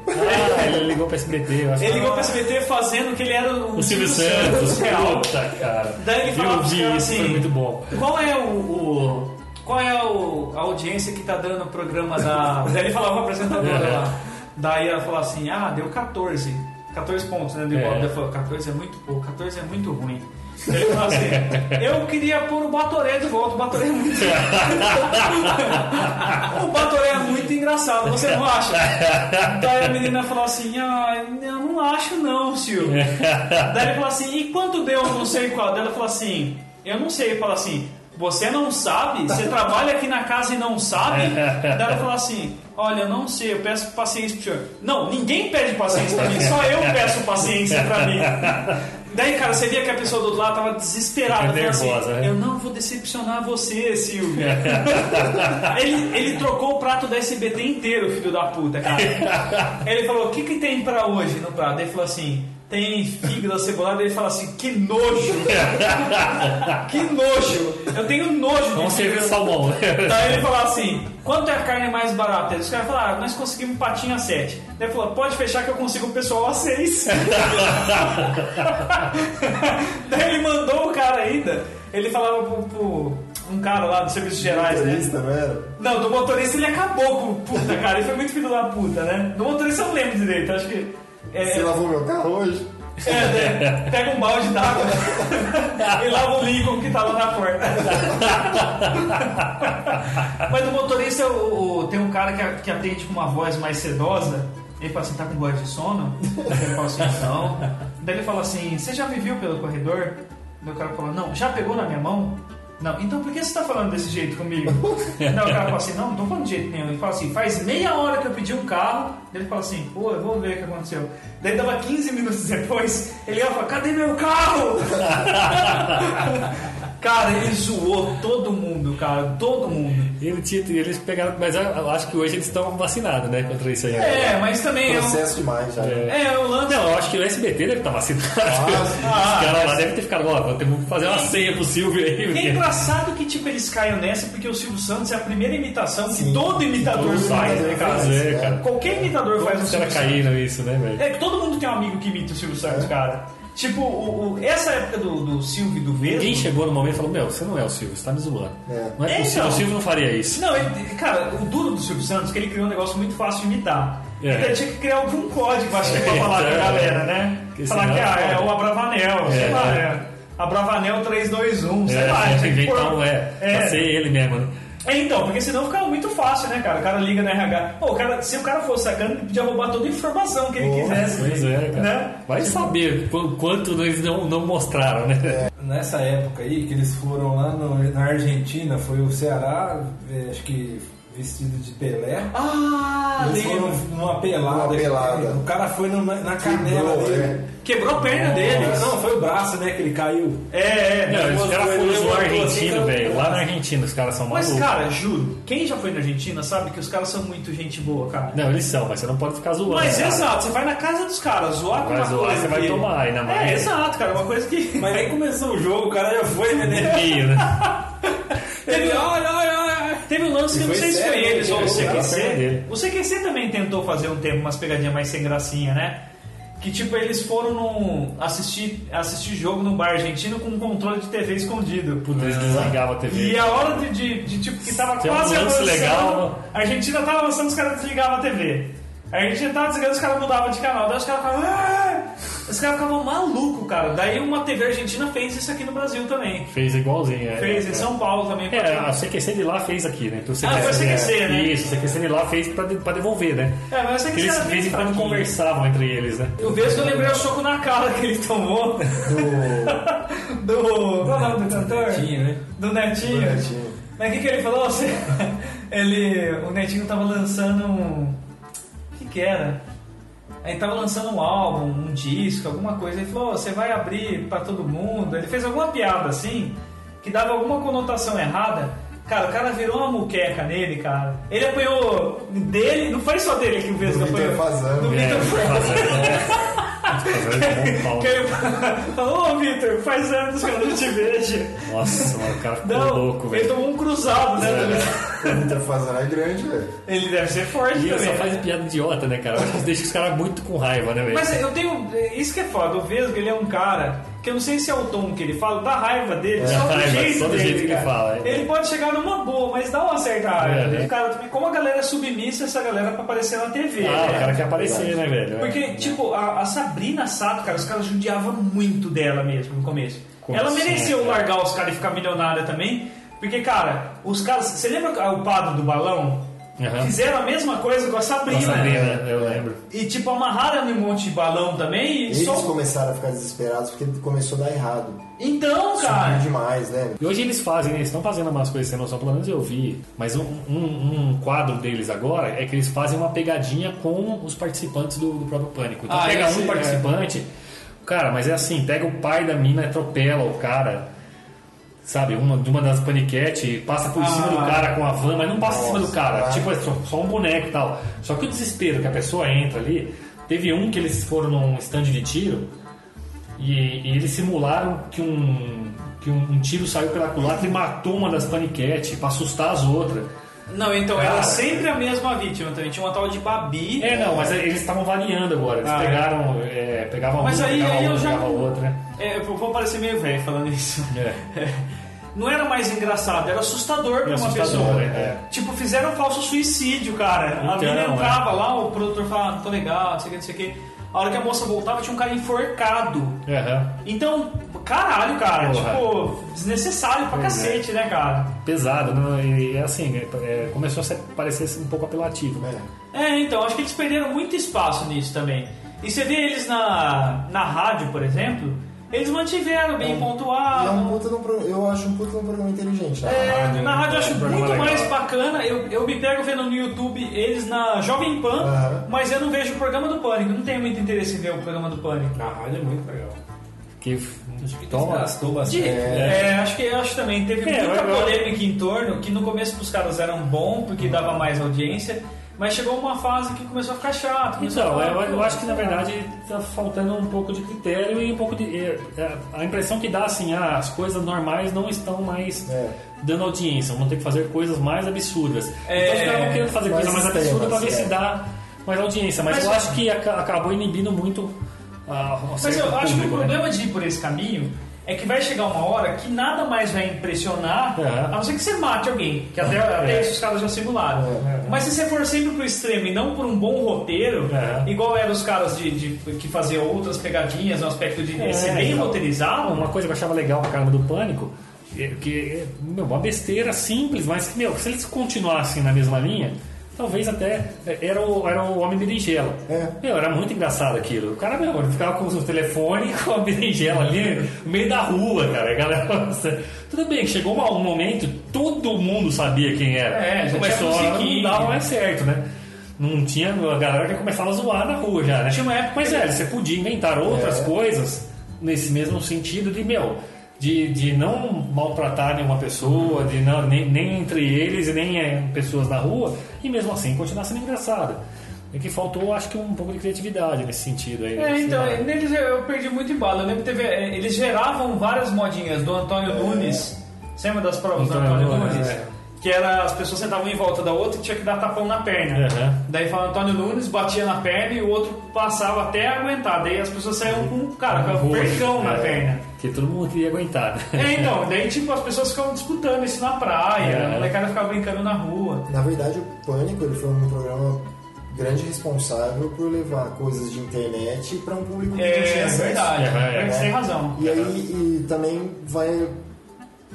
Ah, ele ligou pra SBT, eu acho Ele ligou pro SBT fazendo que ele era o, O Silvio Santos, real. puta, cara. Daí ele falava eu pros caras assim, foi muito bom. Qual é o, o- qual é o- a audiência que tá dando o programa da. *laughs* Daí ele falava pra apresentadora É. lá. Daí ela falou assim: ah, deu 14. 14 pontos, né? Deu É. Ele falou: 14 é muito pouco, 14 é muito ruim. Assim: eu queria pôr o Batoré de volta, o Batoré é muito. *laughs* o Batoré é muito engraçado, você não acha? Daí a menina falou assim: ah, eu não acho não, Silvio. Daí ele falou assim: e quanto deu não sei qual? Daí ela falou assim: eu não sei. Ele falou assim: você não sabe? Você trabalha aqui na casa e não sabe? Daí ela falou assim: olha, eu não sei, eu peço paciência pro senhor. Não, ninguém pede paciência pra mim, só eu peço paciência pra mim. Daí, cara, você via que a pessoa do outro lado tava desesperada. Falando nervosa, assim, né? Eu não vou decepcionar você, Silvia. *laughs* ele, ele trocou o prato da SBT inteiro, filho da puta, cara. *laughs* Ele falou: o que, que tem pra hoje no prato? Ele falou assim: tem fígado cebolada. Ele falou assim: que nojo! que nojo! Eu tenho nojo de Vamos servir salmão. Daí ele falou assim: quanto é a carne mais barata? Aí os caras falaram: ah, nós conseguimos patinho a 7. Daí ele falou: pode fechar que eu consigo o pessoal a 6. *laughs* Daí ele mandou o cara ainda. Ele falava pro, pro um cara lá dos serviços gerais, né? Motorista, não era? Não, do motorista ele acabou com o puta, cara. Ele foi muito filho da puta, né? Do motorista eu não lembro direito, acho que. É, Você lavou meu carro hoje? é, né? pega um balde d'água *laughs* e lava o Lincoln que tá lá na porta. *laughs* Mas do motorista o- o- tem um cara que, que atende com uma voz mais sedosa. Ele fala assim, tá com voz de sono? Ele fala assim, não. Daí ele fala assim, você já me viu pelo corredor? O cara fala, não, já pegou na minha mão? Não, então por que você tá falando desse jeito comigo? Daí o cara fala assim, não, não tô falando de jeito nenhum. Ele fala assim, faz meia hora que eu pedi um carro. Ele fala assim, pô, eu vou ver o que aconteceu. Daí dava 15 minutos depois, ele ia falar, cadê meu carro? *laughs* cara, ele zoou todo mundo, cara, todo mundo. Ele tinha, eles pegaram, mas eu, acho que hoje eles estão vacinados, né, contra isso aí. É, mas também é um... Processo demais já. É, o lance... Não, eu acho que o SBT deve estar vacinado. Ah, *laughs* Os caras lá devem ter ficado, ó, temos que fazer uma senha pro Silvio aí. É porque- engraçado que tipo eles caiam nessa porque o Silvio Santos é a primeira imitação que todo imitador todo faz, né, cara? é, cara. Qualquer imitador faz o Os Silvio caras Santos. caíram isso, né, velho? É que todo mundo tem um amigo que imita o Silvio Santos, cara. Tipo, o, o- essa época do, do Silvio e do Vesgo. Ninguém chegou no momento e falou, meu, você não é o Silvio, você tá me zoando. É. Não é É, possível, então. o Silvio não faria isso. Não, ele, cara, o duro do Silvio Santos é que ele criou um negócio muito fácil de imitar. É. Então ele tinha que criar algum código, acho que, pra É, falar com a é. galera, né? Porque falar que ah, é pode. o Abravanel, sei É. lá, é. Abravanel 321, sei É, lá. tinha que inventar um, é, É. pra ser ele mesmo, né? É, então, porque senão ficava muito fácil, né, cara? O cara liga na RH. Pô, o cara, se o cara fosse sacando, ele podia roubar toda a informação que ele Oh, quisesse. Pois é, cara. Né? Vai saber qu- quanto eles não, não mostraram, né? Nessa época aí, que eles foram lá no- na Argentina, foi o Ceará, eh, acho que vestido de Pelé. Ah, Eles foram numa pelada. Uma pelada. O cara foi numa- na canela Quebrou, dele. é. Quebrou a perna deles. Não, foi o braço, né, que ele caiu. É, é. Não, os caras foram levantou assim, argentino, cara. velho. Lá na Argentina, os caras são Mas, malucos. cara, juro, quem já foi na Argentina sabe que os caras são muito gente boa, cara. Não, eles são, mas você não pode ficar zoando. Mas cara. exato, você vai na casa dos caras, zoar com Vai uma zoar, coisa você vai que- tomar, ainda mais. É, exato, cara, uma coisa que... Mas nem começou o jogo, o cara já foi, né? Meio, né? *laughs* *laughs* Teve, olha, olha, olha. Teve um lance que eu não foi sei se foi eles ou o CQC. O CQC também tentou fazer um tempo umas pegadinhas mais sem gracinha, né? Que tipo, eles foram num, assistir, assistir jogo num bar argentino com um controle de TV escondido. Puta, eles desligavam a TV. E a hora de, de, de, tipo, que tava Tem um quase lance avançando, legal. a Argentina tava avançando, os caras desligavam a TV. A Argentina tava desligando, os caras mudavam de canal. Daí os caras ficavam. "Ah!" Os caras ficavam malucos, cara. Daí uma TV argentina fez isso aqui no Brasil também. Fez igualzinho, é. Fez em São Paulo também. É, a CQC de lá fez aqui, né? Então, o Ah, foi a CQC, né? Isso, o CQC de lá fez pra, de- pra devolver, né? É, mas a CQC Eles de vez em quando conversavam entre eles, né? Eu vejo que eu lembrei o soco na cara que ele tomou do. Qual é o nome do cantor? Tinha, né? Do Netinho. Do Netinho. Mas o que, que ele falou? *laughs* Ele, o Netinho tava lançando um. Que, era? Ele tava lançando um álbum, um disco, alguma coisa. Ele falou: "Ô, você vai abrir pra todo mundo. Ele fez alguma piada assim, que dava alguma conotação errada. Cara, o cara virou uma muqueca nele, cara. Ele apanhou dele, não foi só dele que o Vesga Do Vitor apanhou. Fazano. Do Vitor fazendo *laughs* um ele ô Vitor, faz anos que eu não te vejo. Nossa, mano, o cara ficou Não, louco, ele velho. tomou um cruzado, né? O Vitor Fazano é grande, velho. Ele deve ser forte E ele também. só faz piada idiota, né, cara? Deixa os caras muito com raiva, né, velho? Mas eu tenho. Isso que é foda, o Vesgo ele é um cara que eu não sei se é o tom que ele fala, dá raiva dele, É, só do raiva, jeito só do dele, jeito que ele fala, é. Ele pode chegar numa boa, mas dá uma certa raiva. É, né? Cara, também, como a galera é submissa essa galera pra aparecer na TV, Ah, né? o cara quer aparecer, né, velho? Porque, É. tipo, a, a Sabrina Sato, cara, os caras judiavam muito dela mesmo no começo. Como Ela assim, mereceu cara? largar os caras e ficar milionária também. Porque, cara, os caras. Você lembra o padre do balão? Aham. Fizeram a mesma coisa com a Sabrina. Com a Sabrina, né? eu lembro. E tipo, amarraram em um monte de balão também e Eles só. começaram a ficar desesperados porque começou a dar errado. Então, Subiu cara. demais, né? E hoje eles fazem, eles estão fazendo umas coisas sem noção, pelo menos eu vi. Mas um, um- um quadro deles agora é que eles fazem uma pegadinha com os participantes do, do próprio Pânico. Então Ah, pega um sei, participante, cara, mas é assim, pega o pai da mina, atropela o cara. Sabe, uma, de uma das paniquete, passa por cima Ah. do cara com a van, mas não passa por cima do cara, Nossa, tipo, é só, só um boneco e tal. Só que o desespero que a pessoa entra ali, teve um que eles foram num stand de tiro, e, e eles simularam que um, que um, um tiro saiu pela culatra e matou uma das paniquete pra assustar as outras. Não, então era Cara. sempre a mesma vítima também. Tinha uma tal de Babi. É, não, mas eles estavam variando agora. Eles Ah, é. pegaram, é, pegavam Mas uma, aí- pegavam aí eu outra, já- pegavam outra. É, eu vou parecer meio velho falando isso. É. *laughs* Não era mais engraçado, era assustador pra uma assustador, pessoa. é. Tipo, fizeram um falso suicídio, cara. a Então, mina é. entrava lá, o produtor falava, tô legal, não sei o que, não sei o que. A hora que a moça voltava, tinha um cara enforcado. Aham. Então, caralho, cara, Porra. tipo, desnecessário pra Pois é. cacete, né, cara? Pesado, não, e é assim, é, é, começou a parecer um pouco apelativo. É. É, então, acho que eles perderam muito espaço nisso também. E você vê eles na, na rádio, por exemplo, eles mantiveram bem É E é um pontuado. puta de um pro- eu acho um puta de um programa inteligente. né? É, rádio, na né? rádio eu acho É muito mais legal. bacana. Eu, eu me pego vendo no YouTube eles na Jovem Pan, Aham. mas eu não vejo o programa do Pânico. Eu não tenho muito interesse em ver o programa do Pânico. Na rádio é muito legal. Que Acho que toma. gastou De- bastante. é, acho que acho também teve É, muita polêmica em torno, que no começo os caras eram bom porque dava mais audiência, mas chegou uma fase que começou a ficar chato. Então, ficar- eu, eu acho que na verdade tá faltando um pouco de critério e um pouco de. é, é, a impressão que dá assim, ah, as coisas normais não estão mais É. dando audiência, vão ter que fazer coisas mais absurdas. É, então os caras vão querendo fazer mais coisa mais absurda pra ver é. se dá mais audiência. Mas, Mas- eu acho que aca- acabou inibindo muito a, a Mas eu acho que o público, né? problema de ir por esse caminho é que vai chegar uma hora que nada mais vai impressionar, É. a não ser que você mate alguém, que até, até isso os caras já simularam. É. Mas se você for sempre pro extremo e não por um bom roteiro, É. igual eram os caras de, de- que faziam outras pegadinhas no aspecto de É, ser bem então. roteirizado, Uma coisa que eu achava legal pra caramba do Pânico, é que é meu, uma besteira simples, mas que, meu, se eles continuassem na mesma linha, Talvez até é, era o, era o Homem Berinjela. É. Meu, era muito engraçado aquilo. O cara, meu, ele ficava com o telefone *laughs* com a berinjela ali no meio da rua, cara. A galera, nossa. Tudo bem, que chegou um momento, todo mundo sabia quem era. É, já Começou tinha a não dava mais certo, né? Não tinha, a galera já começava a zoar na rua já, né? Tinha uma época Mas é, você podia inventar outras É. coisas nesse mesmo sentido de, meu, de, de não maltratar nenhuma pessoa, de não, nem, nem entre eles e nem é, pessoas na rua, e mesmo assim continuar sendo engraçado. É que faltou, acho que, um pouco de criatividade nesse sentido aí. É, então, lá. neles eu perdi muito embalo. Eu lembro que teve, é, eles geravam várias modinhas do Antônio Nunes. Você lembra das provas do Antônio Nunes? é. Que era, as pessoas sentavam em volta da outra e tinha que dar tapão na perna. Aham. Daí falava Antônio Nunes, batia na perna e o outro passava até aguentar. Daí as pessoas saíam com, cara, com um percão na É, perna. Que todo mundo queria aguentar, né? É, então, daí tipo, as pessoas ficavam disputando isso na praia, É. a molecada ficava brincando na rua. Na verdade, o Pânico ele foi um programa grande responsável por levar coisas de internet para um público que não tinha É acesso. verdade, É, é. você tem razão. E aí e também vai.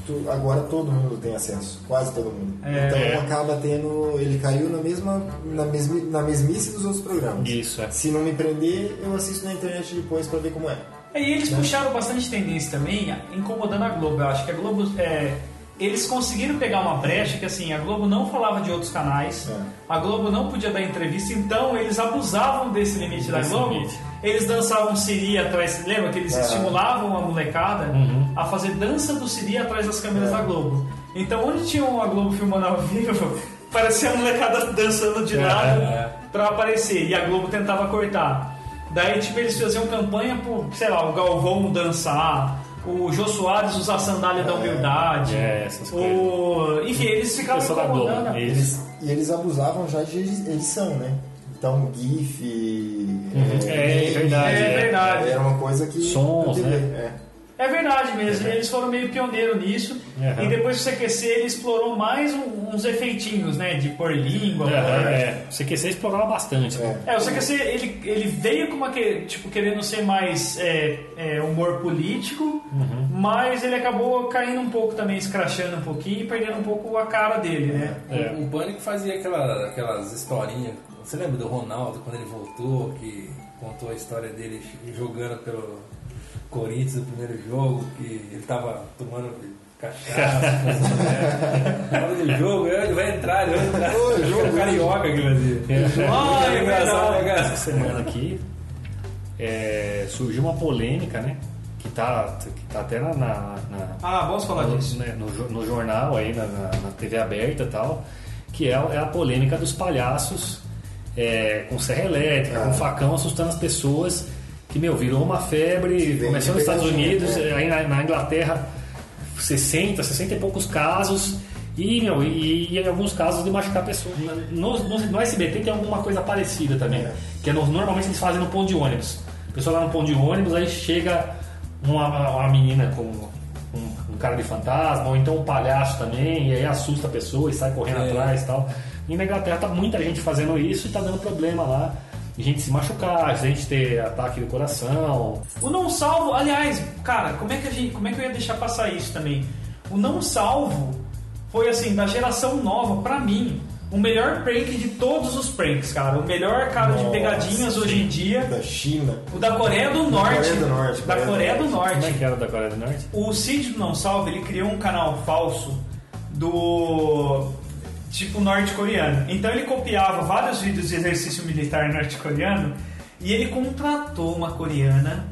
Tu- Agora todo mundo tem acesso, quase todo mundo. É. então acaba tendo. Ele caiu na mesma. Na, mesmi, na mesmice dos outros programas. Isso, é. Se não me prender, eu assisto na internet depois para ver como é. E eles puxaram bastante tendência também, incomodando a Globo. Eu acho que a Globo. é, eles conseguiram pegar uma brecha que assim, a Globo não falava de outros canais, É. a Globo não podia dar entrevista, então eles abusavam desse limite da Desse Globo. limite. Eles dançavam Siri atrás, lembra que eles É. estimulavam a molecada Uhum. a fazer dança do Siri atrás das câmeras É. da Globo. Então, onde tinha a Globo filmando ao vivo, *laughs* parecia a molecada dançando de É, lado é. pra aparecer. E a Globo tentava cortar. Daí, tipo, eles faziam campanha por, sei lá, o Galvão dançar, o Jô Soares usar a sandália da humildade. É, essas o... Enfim, eles ficavam incomodando. eles- E eles abusavam já de edição, né? Então, GIF. É, meme, verdade, É verdade. Era uma coisa que. Sons, eu né? é. É verdade mesmo, eles foram meio pioneiro nisso. Uhum. E depois do CQC ele explorou mais um- uns efeitinhos, né? De pôr língua. É, pôr- é, o CQC explorava bastante. né? É. É, o CQC ele, ele veio com uma que, tipo, querendo ser mais é, é, humor político, Uhum. mas ele acabou caindo um pouco também, escrachando um pouquinho e perdendo um pouco a cara dele, né? É. O, o Pânico fazia aquela, aquelas historinhas. Você lembra do Ronaldo quando ele voltou, que contou a história dele jogando pelo Corinthians no primeiro jogo, que ele tava tomando cachaça. Na hora do jogo, ele vai entrar, ele vai entrar. Ô, jogo, era carioca que fazia. Ah, Era é engraçado, cara? Essa semana aqui é, surgiu uma polêmica, né? Que tá, que tá até na, na- na- Ah, vamos falar no, disso. né, no no jornal aí, na, na- na TV aberta e tal, que é, é a polêmica dos palhaços é, com serra elétrica, Ah. com facão assustando as pessoas, que, meu, virou uma febre, começou nos Estados pegadinha, Unidos, né? aí na, na Inglaterra 60, 60 e poucos casos. E, meu, e, e em alguns casos de machucar pessoas. No, no, no SBT tem alguma coisa parecida também. É. Que é no- normalmente eles fazem no ponto de ônibus. A pessoa lá no ponto de ônibus, aí chega uma, uma menina com um, um cara de fantasma, ou então um palhaço também, e aí assusta a pessoa e sai correndo É. atrás e tal. E na Inglaterra tá muita gente fazendo isso e tá dando problema lá. De gente se machucar, de gente ter ataque do coração. O não salvo, aliás, cara, como é que a gente, como é que eu ia deixar passar isso também? O não salvo foi assim da geração nova pra mim. O melhor prank de todos os pranks, cara. O melhor cara de Nossa, pegadinhas hoje em dia. Da China. O da Coreia do Norte. Coreia do Norte, Da Coreia do do Como é Norte. que era da Coreia do Norte? O Cid do Não Salvo, ele criou um canal falso do tipo norte-coreano. Então ele copiava vários vídeos de exercício militar norte-coreano e ele contratou uma coreana,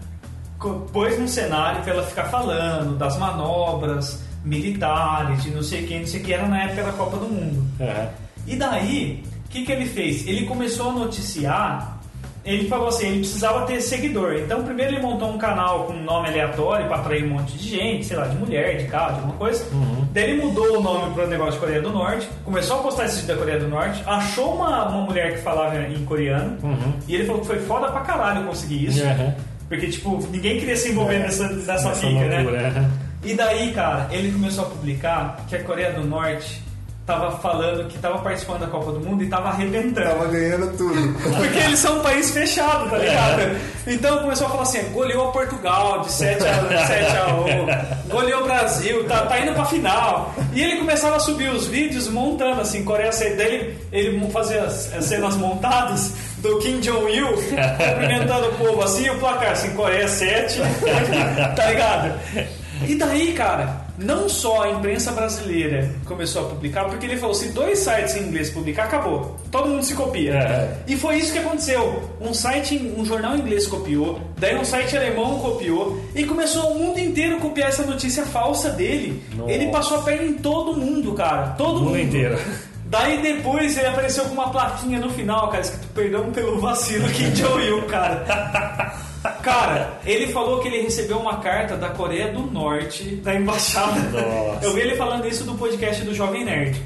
co- pôs num cenário para ela ficar falando das manobras militares, de não sei quem, não sei que, era na época da Copa do Mundo. Aham. E daí, o que, que ele fez? Ele começou a noticiar. Ele falou assim: ele precisava ter seguidor. Então, primeiro ele montou um canal com um nome aleatório para atrair um monte de gente, sei lá, de mulher, de carro, de alguma coisa. Daí ele mudou o nome para o negócio de Coreia do Norte, começou a postar esse vídeo da Coreia do Norte, achou uma, uma mulher que falava em coreano, Uhum. e ele falou que foi foda pra caralho conseguir isso. Aham. Porque, tipo, ninguém queria se envolver É, nessa, nessa Essa pica, né? aham. E daí, cara, ele começou a publicar que a Coreia do Norte tava falando que tava participando da Copa do Mundo e tava arrebentando. Tava ganhando tudo. *laughs* Porque eles são um país fechado, tá ligado? Então começou a falar assim: goleou Portugal de 7 a, 7 a 1, goleou o Brasil, tá, tá indo pra final. E ele começava a subir os vídeos montando assim, Coreia Center. Daí ele, ele fazia as, as cenas montadas do Kim Jong-il *laughs* cumprimentando o povo assim, e o placar assim, Coreia 7, *laughs* tá ligado? E daí, cara, não só a imprensa brasileira começou a publicar, porque ele falou: se dois sites em inglês publicar, acabou. Todo mundo se copia. É. E foi isso que aconteceu. Um site, um jornal inglês copiou, daí um site alemão copiou, e começou o mundo inteiro a copiar essa notícia falsa dele. Nossa. Ele passou a perna em todo mundo, cara. Todo O mundo mundo. inteiro. Daí depois ele apareceu com uma plaquinha no final, cara, escrito perdão pelo vacilo Kim Jong-il, cara. *laughs* Cara, ele falou que ele recebeu uma carta da Coreia do Norte, da embaixada. Nossa. Eu vi ele falando isso do podcast do Jovem Nerd.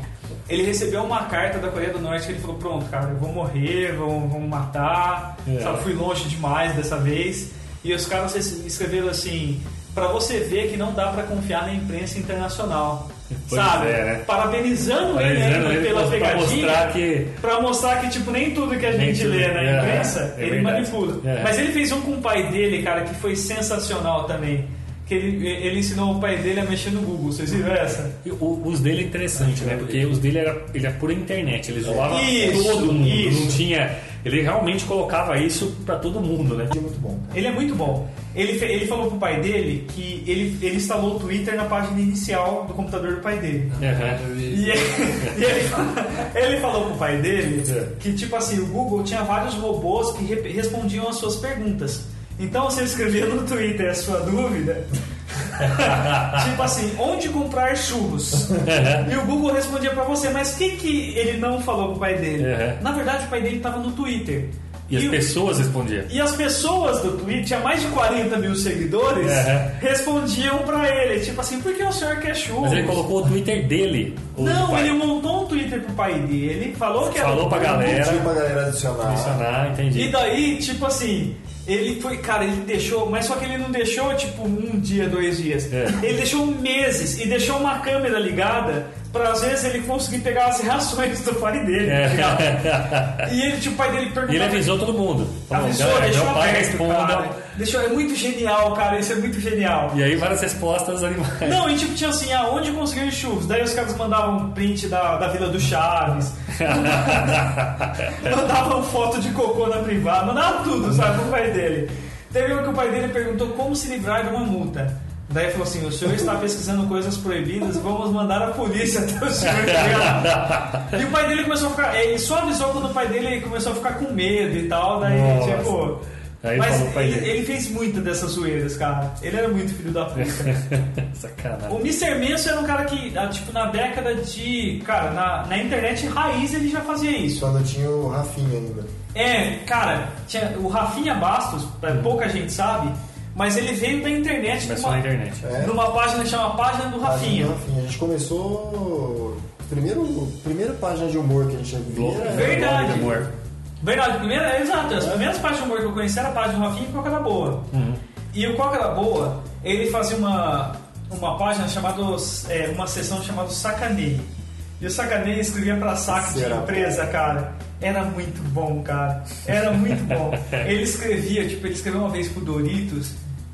Ele recebeu uma carta da Coreia do Norte que ele falou: Pronto, cara, eu vou morrer, vão, vão matar. É. Sabe, fui longe demais dessa vez. E os caras escreveram assim: Pra você ver que não dá pra confiar na imprensa internacional. Pois sabe? é, né? Parabenizando ele Parabenizando ainda ele pela pra pegadinha. mostrar que- Pra mostrar que, tipo, nem tudo que a Nem gente tudo. lê na É, imprensa, é ele verdade. manipula. É. Mas ele fez um com o pai dele, cara, que foi sensacional também. Que ele, ele ensinou o pai dele a mexer no Google. Vocês viram essa? O- os dele é interessante, né? Porque os dele era, ele era por internet, ele zoava Isso, todo mundo. isso. Não tinha. Ele realmente colocava isso pra todo mundo, né? É muito bom. Ele é muito bom. Ele, ele falou pro pai dele que ele, ele instalou o Twitter na página inicial do computador do pai dele. Aham. E, ele, *laughs* e ele, ele falou pro pai dele É. que, tipo assim, o Google tinha vários robôs que re- respondiam as suas perguntas. Então, você escrevia no Twitter a sua dúvida, *laughs* tipo assim, onde comprar churros? E o Google respondia pra você, mas o que, que ele não falou pro pai dele? É. Na verdade, o pai dele tava no Twitter. E as o- pessoas respondiam. e as pessoas do Twitter, tinha mais de 40 mil seguidores, Uhum. respondiam pra ele, tipo assim, por que o senhor quer churros? Mas ele colocou o Twitter dele. Não, ele montou um Twitter pro pai dele, falou que Falou era pra galera. Pediu pra galera adicionar. Adicionar, entendi. E daí, tipo assim, ele foi, cara, ele deixou, mas só que ele não deixou tipo um dia, dois dias. É. Ele deixou meses e deixou uma câmera ligada pra às vezes ele conseguir pegar as reações do pai dele, tá ligado? E ele, tipo, o pai dele perguntou. E ele avisou todo mundo. Falou, Avisou, galera, deixou meu pai aberto, responda. cara. Deixou, é muito genial, cara, isso é muito genial. E aí várias respostas animais. Não, e tipo, tinha assim, aonde conseguiu os churros? Daí os caras mandavam um print da, da Vila do Chaves, *laughs* mandavam foto de cocô na privada, mandavam tudo, sabe, pro pai dele. Teve um que o pai dele perguntou como se livrar de uma multa. Daí falou assim, o senhor está pesquisando coisas proibidas, vamos mandar a polícia até o senhor chegar. *laughs* E o pai dele começou a ficar. Ele só avisou quando o pai dele começou a ficar com medo e tal, daí, Nossa. tipo. Aí mas ele, ele fez muita dessas zoeiras, cara. Ele era muito filho da puta. *laughs* O Sacanagem. Mr. Manson era um cara que, ah, tipo, na década de. Cara, na, na internet raiz ele já fazia isso. Quando tinha o Rafinha ainda. É, cara, tinha, o Rafinha Bastos, é, pouca gente sabe, mas ele veio da internet Começou numa, na internet. É. numa página que chama Página do Rafinha. Página do Rafinha. A gente começou. Primeiro, primeira página de humor que a gente era- Verdade. De humor. Verdade, primeira, é, exato. As primeiras páginas de humor que eu conheci era a página do Rafinha e Coca da Boa. Uhum. E o Coca da Boa, ele fazia uma, uma página chamada. É, uma sessão chamada Sacaneio. E o Sacaneio escrevia pra saco de Será empresa, cara. Era muito bom, cara. Era muito bom. *laughs* ele escrevia, tipo, ele escreveu uma vez pro Doritos,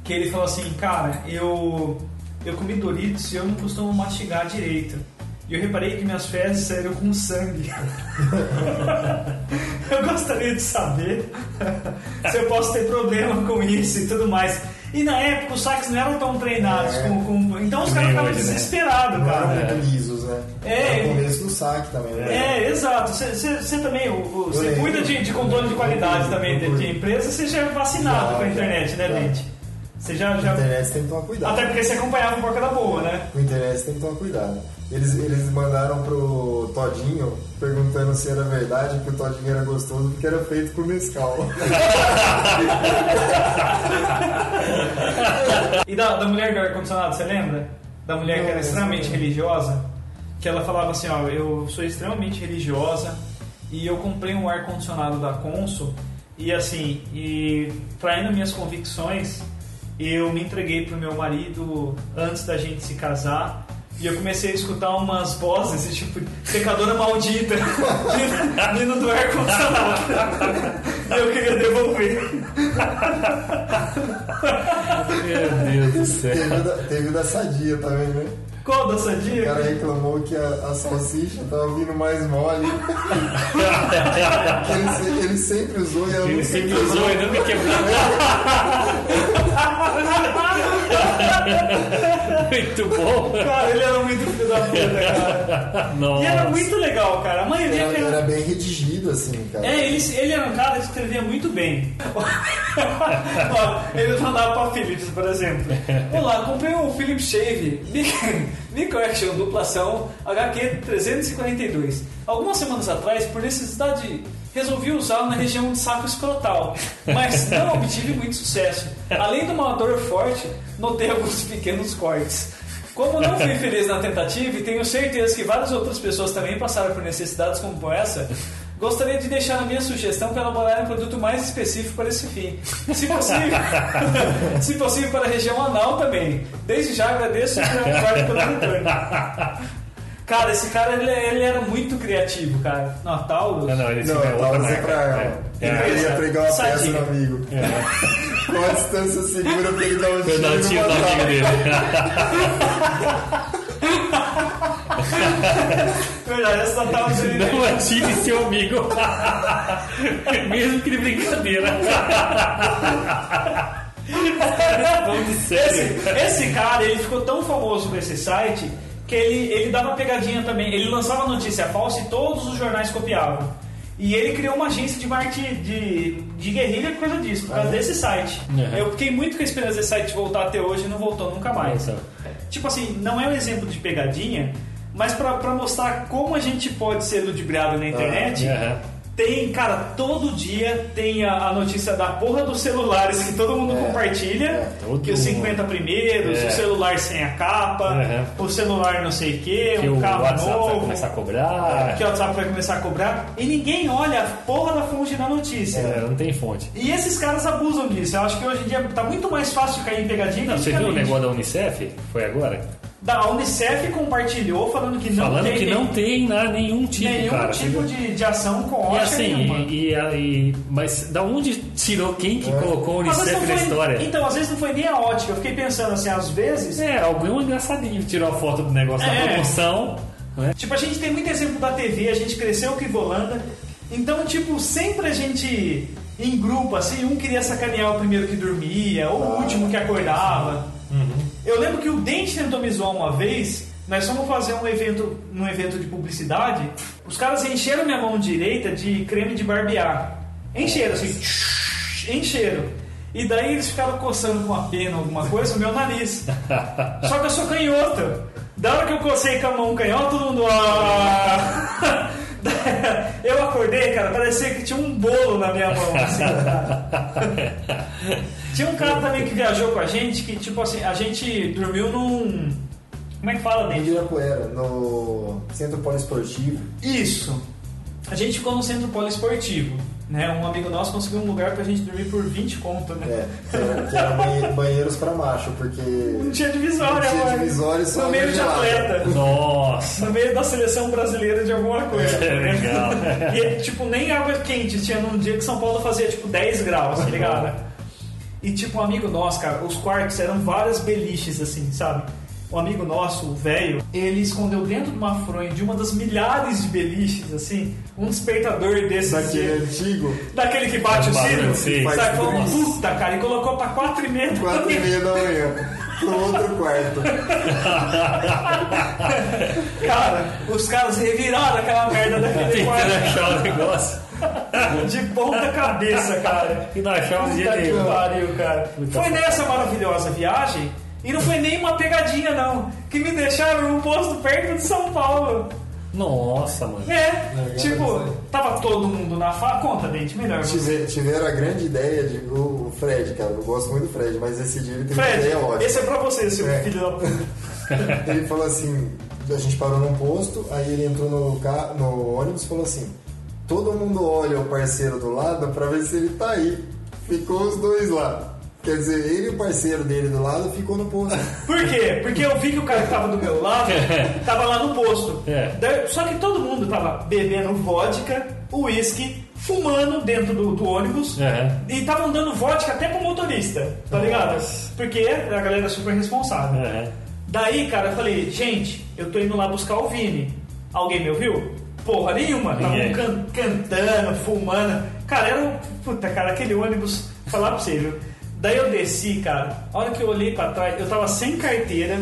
que ele falou assim, cara, eu, eu comi Doritos e eu não costumo mastigar direito. E eu reparei que minhas fezes saíram com sangue. *laughs* eu gostaria de saber se eu posso ter problema com isso e tudo mais. E na época os saques não eram tão treinados É. com, com- Então os caras ficavam né? desesperados, Não eram cara. muito lisos, né? É. Era o começo do saque também, né? É, exato. Você também, você cuida de, de controle de qualidade também de, de empresa, você já é vacinado com a internet, né, gente? Você já, já. internet você tem que tomar cuidado. Até porque você acompanhava o Porca da Boa, né? A internet tem que tomar cuidado. Eles, eles mandaram pro Todinho perguntando se era verdade que o Todinho era gostoso porque era feito com Nescau. *laughs* E da, da mulher do ar-condicionado, você lembra? Da mulher que era extremamente religiosa, que ela falava assim, ó, eu sou extremamente religiosa e eu comprei um ar-condicionado da Consul e assim, e traindo minhas convicções, eu me entreguei pro meu marido antes da gente se casar E eu comecei a escutar umas vozes, tipo, pecadora maldita, *laughs* vindo- do ar-condicionado. Eu queria devolver. Meu Deus do céu. Teve o da, teve o da sadia também, né? Qual da O sadia? cara reclamou que a, a salsicha tava vindo mais mole. *laughs* Ele, ele sempre usou e ela Ele sempre usou e nunca quebrou. *laughs* *laughs* Muito bom. Cara, ele era muito filho da puta, cara. Nossa. *laughs* E era muito legal, cara. A maioria Era, que era bem redigido, assim, cara. É, ele, ele era um cara que escrevia muito bem. *laughs* Ó, ele mandava pra Philips, por exemplo. Olá, comprei um Philips Shave Micro Action duplação HQ 342. Algumas semanas atrás, por necessidade, resolvi usá-lo na região de saco escrotal, mas não obtive muito sucesso. Além de uma dor forte, notei alguns pequenos cortes. Como não fui feliz na tentativa e tenho certeza que várias outras pessoas também passaram por necessidades como essa, gostaria de deixar a minha sugestão para elaborar um produto mais específico para esse fim. Se possível, *laughs* se possível para a região anal também. Desde já agradeço e aguardo pelo retorno. Cara, esse cara ele, ele era muito criativo, cara. No Taurus. Não, não, esse Não, é outra tava marca. pra É. Ele É. queria pregar uma peça Sadia. no amigo. *laughs* Com a distância segura pra ele dar um tiro dar tiro no amigo dele. *laughs* Verdade, essa Taurus ele Não atire seu amigo. *laughs* Mesmo que de brincadeira. Vamos de sério. Esse, esse cara, ele ficou tão famoso com esse site que ele, ele dava pegadinha também. Ele lançava notícia falsa e todos os jornais copiavam. E ele criou uma agência de marketing de, de guerrilha por causa disso, por causa desse site. Uhum. Eu fiquei muito com a esperança desse site voltar até hoje e não voltou nunca mais. Nossa. Tipo assim, não é um exemplo de pegadinha, mas pra mostrar como a gente pode ser ludibriado na internet. Aham. Tem, cara, todo dia tem a, a notícia da porra dos celulares que todo mundo compartilha. todo que os 50 primeiros, É. o celular sem a capa, Uhum. o celular não sei o que, um o carro WhatsApp vai novo. começar a cobrar. Que o WhatsApp vai começar a cobrar. E ninguém olha a porra da fonte da notícia. É, não tem fonte. E esses caras abusam disso. Eu acho que hoje em dia tá muito mais fácil cair em pegadinha Não, que você viu o negócio da Unicef? Foi agora? Da a Unicef compartilhou falando que não Falando tem que não tem nada, nenhum tipo, nenhum cara. tipo de, de ação com E ótica assim, nenhuma. e, e- e- mas da onde tirou quem que colocou o Às vezes Unicef na história? Então, às vezes não foi nem a ótica. Eu fiquei pensando assim, às vezes. É, algum engraçadinho tirou a foto do negócio da É. promoção. Né? Tipo, a gente tem muito exemplo da TV, a gente cresceu com Ivolanda. Então, tipo, sempre a gente em grupo, assim, um queria sacanear o primeiro que dormia, ou o último que acordava. Eu lembro que o Dente tentou me zoar uma vez. Nós fomos fazer um evento, num evento de publicidade. Os caras encheram minha mão direita de creme de barbear. Encheram, assim, encheram. E daí eles ficaram coçando com a pena alguma coisa o meu nariz. Só que eu sou canhoto. Da hora que eu cocei com a mão canhota, todo mundo. "Ah!" *laughs* Eu acordei, cara, parecia que tinha um bolo na minha mão. Assim, *laughs* cara. Tinha um cara também que viajou com a gente, que tipo assim, a gente dormiu num. Como é que fala, Dente? Ibirapuera, no Centro Poliesportivo. Isso. A gente ficou no centro poliesportivo. Né? Um amigo nosso conseguiu um lugar pra gente dormir por 20 conto, né? É, que era, que era banhe- banheiros pra macho, porque. Não tinha divisória, Não tinha mano. divisória, só No meio de gelada. atleta. Nossa! No meio da seleção brasileira de alguma coisa. É, né? legal. *laughs* E, tipo, nem água quente tinha num dia que São Paulo fazia, tipo, 10 graus, tá ligado? E, tipo, um amigo nosso, cara, os quartos eram várias beliches, assim, sabe? Um amigo nosso, o velho, ele escondeu dentro de uma fronha de uma das milhares de beliches, assim, um despertador desses. Daquele de- antigo, Daquele que bate o sino. Sabe? Faz puta, cara, e colocou pra 4 e meia. da 4 e manhã. meia da manhã, pro outro quarto. *laughs* Cara, os caras reviraram aquela merda daquele Tentando quarto achar o negócio *laughs* de ponta cabeça, cara. e não achava um dia que pariu, cara. Foi nessa maravilhosa viagem e não foi nem uma pegadinha, não. Que me deixaram num posto perto de São Paulo. Nossa, mano. É, Legal, tipo, isso tava todo mundo na fa Conta, dente, melhor. tiveram a grande ideia de. O Fred, cara, eu gosto muito do Fred, mas esse dia ele teve uma Fred, ideia ótima. esse é pra você, seu É. filho da puta. *laughs* Ele falou assim: a gente parou num posto, aí ele entrou no, ca- no ônibus e falou assim: todo mundo olha o parceiro do lado pra ver se ele tá aí. Ficou os dois lá. Quer dizer, ele e o parceiro dele do lado ficou no posto. *laughs* Por quê? Porque eu vi que o cara que tava do meu lado *laughs* tava lá no posto. É. Só que todo mundo tava bebendo vodka, uísque, fumando dentro do, do ônibus. É. E estavam dando vodka até pro motorista, tá ligado? Porque a galera é super responsável. É. Daí, cara, eu falei, gente, eu tô indo lá buscar o Vini. Alguém me ouviu? Porra nenhuma. Estavam can- cantando, fumando. Cara, era um. Puta, cara, aquele ônibus. Falar pra você, viu? Daí eu desci, cara. A hora que eu olhei pra trás, eu tava sem carteira.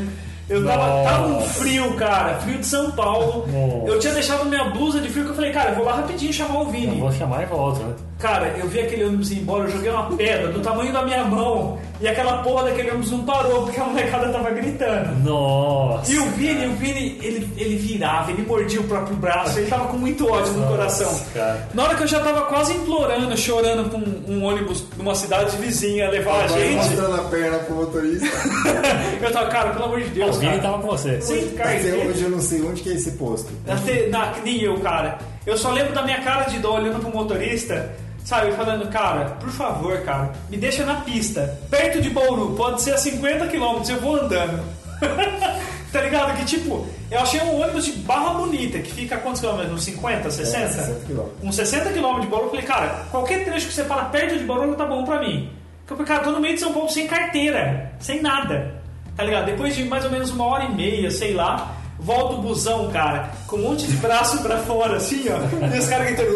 Eu tava, Nossa. tava um frio, cara, frio de São Paulo. Nossa. Eu tinha deixado minha blusa de frio que eu falei, cara, eu vou lá rapidinho chamar o Eu Vini. vou chamar e volto, né? Cara, eu vi aquele ônibus ir embora, eu joguei uma pedra do tamanho da minha mão e aquela porra daquele ônibus não parou porque a molecada tava gritando. Nossa. E o Vini, o Vini, ele, ele virava, ele mordia o próprio braço, ele tava com muito ódio no coração. cara. Na hora que eu já tava quase implorando, chorando pra um, um ônibus numa cidade vizinha levar a gente, mostrando a perna pro motorista. *laughs* eu tava, cara, pelo amor de O Deus, Vini cara. tava com você. Sim, cara. Hoje eu não sei onde que é esse posto. Até, na, nem eu, cara. Eu só lembro da minha cara de dó olhando pro motorista, sabe, falando, cara, por favor, cara, me deixa na pista, perto de Bauru, pode ser a 50 km, eu vou andando. *laughs* tá ligado? Que tipo, eu achei um ônibus de Barra Bonita, que fica a quantos quilômetros? Uns 50, 60? É, 60 quilômetros. Uns 60 km de Bauru, eu falei, cara, qualquer trecho que você para perto de Bauru tá bom pra mim. Porque eu falei, cara, tô no meio de São Paulo sem carteira, sem nada. Tá ligado? Depois de mais ou menos uma hora e meia, sei lá, volta o busão, cara, com um monte de braço pra fora, assim, ó. E os caras gritando.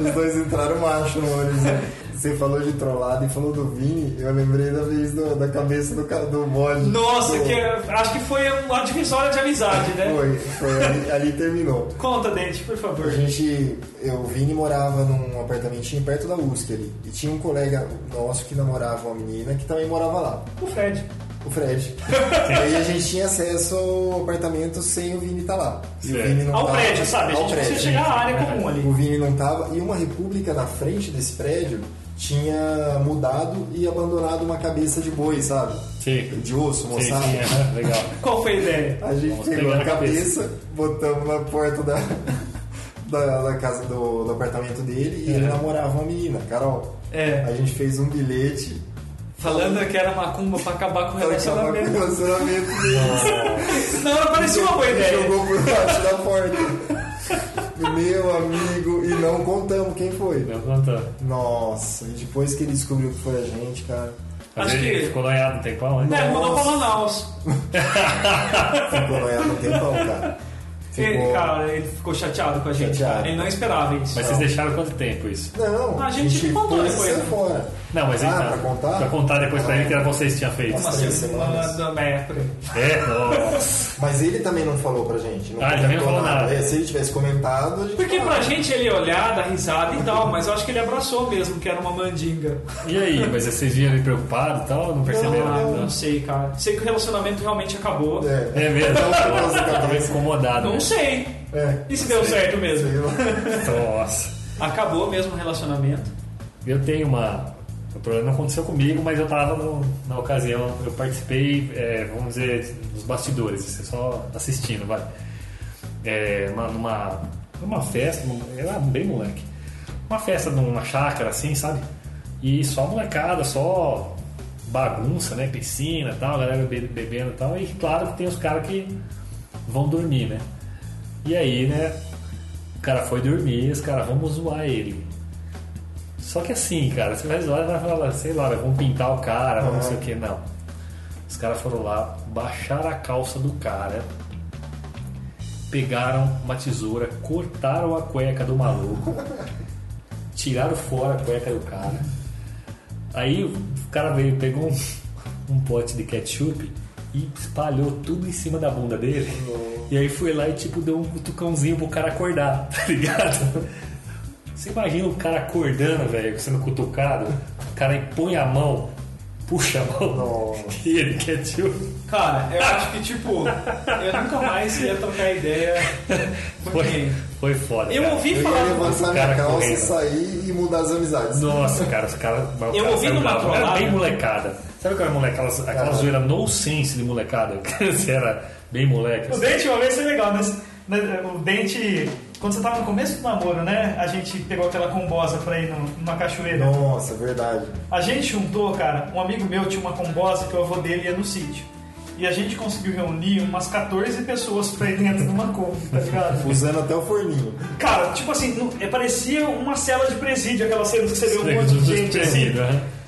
Os dois entraram macho no ônibus. né? Você falou de trollado e falou do Vini, eu lembrei da vez do- da cabeça do, do bode. Nossa, Do- que é- acho que foi uma divisória de amizade, né? Foi, foi ali, ali terminou. Conta, Dente, por favor. A gente, eu, o Vini morava num apartamentinho perto da USP ali. E tinha um colega nosso que namorava uma menina que também morava lá, O Fred. O Fred. e *laughs* aí a gente tinha acesso ao apartamento sem o Vini estar lá. E o Certo. Vini não Ao tava- prédio, sabe? A ao gente prédio. precisa chegar à área comum ali. O Vini não tava. E uma república na frente desse prédio tinha mudado e abandonado uma cabeça de boi, sabe? Sim. De osso, Sim, moçada. sim, aham, legal. *laughs* Qual foi a ideia? A gente Vamos pegou a cabeça. cabeça, botamos na porta da, *laughs* da, da casa do, do apartamento dele e ele namorava uma menina, Carol. É. A gente fez um bilhete Falando que era macumba pra acabar com o para acabar com o relacionamento. relacionamento. Não, não parecia uma boa ideia. Jogou por baixo da porta. Meu amigo, e não contamos quem foi. Não contando. Nossa, e depois que ele descobriu que foi a gente, cara, Acho ele que- ficou noiado um tempão, né? É, mudou pra Manaus. *laughs* ficou noiado um tempão, cara. Ele, Ficou- cara, ele ficou chateado com a gente. Chateado. Ele não esperava isso. Mas vocês deixaram quanto tempo isso? Não, A gente contou foi depois, saiu né? fora. Não, mas ah, então. pra contar? Pra contar depois pra ele que era vocês que tinham feito. Uma semana é. É, nossa. Mas ele também não falou pra gente. Não Ah, ele também não falou nada. É, se ele tivesse comentado, a gente Porque falava. pra gente ele ia olhar, dar risada e tal, mas eu acho que ele abraçou mesmo, que era uma mandinga. E aí, mas vocês viram ele preocupado e tal? Não perceberam? Ah, né? não sei, cara. Sei que o relacionamento realmente acabou. É, É mesmo? Então, tava incomodado. Não? Sei. É. E se deu certo mesmo? Sei. Nossa. Acabou mesmo o relacionamento. Eu tenho uma. O problema não aconteceu comigo, mas eu tava no- na ocasião, eu participei, é, vamos dizer, dos bastidores, você só assistindo, vai. É, uma, numa, numa festa, eu era bem moleque. Uma festa numa chácara assim, sabe? E só molecada, só bagunça, né? Piscina e tal, galera bebe- bebendo e tal. E claro que tem os caras que vão dormir, né? E aí, né? O cara foi dormir, os caras, vamos zoar ele. Só que assim, cara, você vai zoar e vai falar, sei lá, vamos pintar o cara, vamos não sei o que, não. Os caras foram lá, baixaram a calça do cara, pegaram uma tesoura, cortaram a cueca do maluco, *laughs* tiraram fora a cueca do cara. Aí o cara veio, pegou um, um pote de ketchup e espalhou tudo em cima da bunda dele. E aí foi lá e tipo deu um cutucãozinho pro cara acordar, *laughs* tá ligado? Você imagina o cara acordando, velho, sendo cutucado, o cara põe a mão, puxa a mão e *laughs* ele ketchup. Cara, eu acho que, tipo, eu nunca mais ia trocar ideia com Foi, ninguém. foi foda. Eu cara. ouvi Eu ia falar. levantar cara minha calça, correndo. sair e mudar as amizades. Nossa, cara, os caras. o cara ouvi numa bravo. Era trollada. bem molecada. Sabe qual era molecada? Aquela, aquela zoeira no sense de molecada? *laughs* Você era bem moleque. O assim. dente uma vez foi legal, né? O dente quando você tava no começo do namoro, né? A gente pegou aquela combosa pra ir no- numa cachoeira. Nossa, verdade. A gente juntou, cara, um amigo meu tinha uma combosa que o avô dele ia no sítio. E a gente conseguiu reunir umas 14 pessoas pra ir dentro de uma Kombi, tá ligado? *laughs* Usando até o forninho. Cara, tipo assim, não- é, parecia uma cela de presídio, aquelas cenas que você vê um monte de gente. assim.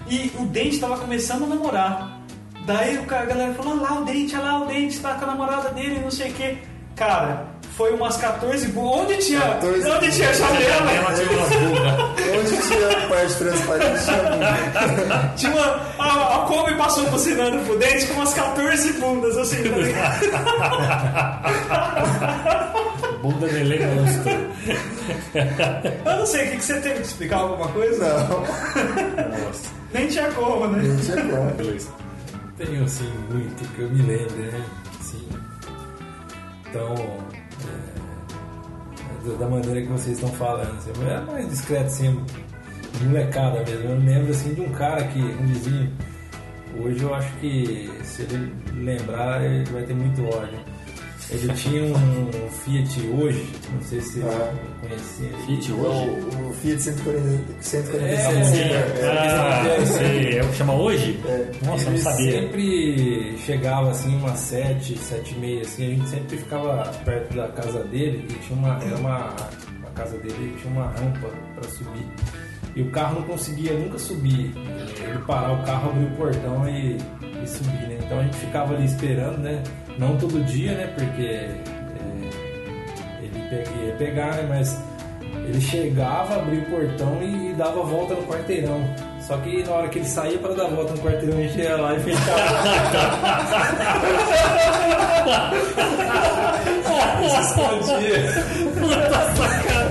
E o Dente tava começando a namorar. Daí o cara, a galera falou, olha lá o Dente, olha lá o Dente, tá com a namorada dele, não sei o quê. Cara, foi umas 14 bu- Onde tinha? 14 onde tinha Ela janela? Onde tinha parte transparente, *laughs* tinha uma. A, a Kombi passou buzinando pro Dente com umas 14 bundas, assim, tá? *laughs* Bunda de Lustre. Eu não sei, o que, que você teve que explicar alguma coisa? Não, Nossa. Nem tinha como, né? não tinha como. Tenho assim muito que eu me lembre, né? Assim, então, da- maneira que vocês estão falando, assim, é mais discreto, assim, molecada mesmo. Eu lembro assim de um cara que, um vizinho, hoje eu acho que se ele lembrar, ele vai ter muito ódio. Ele tinha um Fiat hoje, não sei se vocês Ah. conheciam. Fiat hoje? O, o Fiat 140, 145. É, Sim. é, Ah, sei. É o que chama hoje? Nossa, eu ele não sabia. sempre chegava assim umas sete, sete e meia, assim, a gente sempre ficava perto da casa dele e tinha uma, era uma, a casa dele tinha uma rampa para subir. E o carro não conseguia nunca subir. Ele parar o carro, abrir o portão e, e subir, né? Então a gente ficava ali esperando, né? Não todo dia, né? Porque é, ele ia pegar, né? Mas ele chegava, abria o portão e, dava a volta no quarteirão. Só que na hora que ele saía para dar volta no quarteirão, a gente ia lá e fechava. *laughs* *laughs* Se escondia. Puta sacanagem.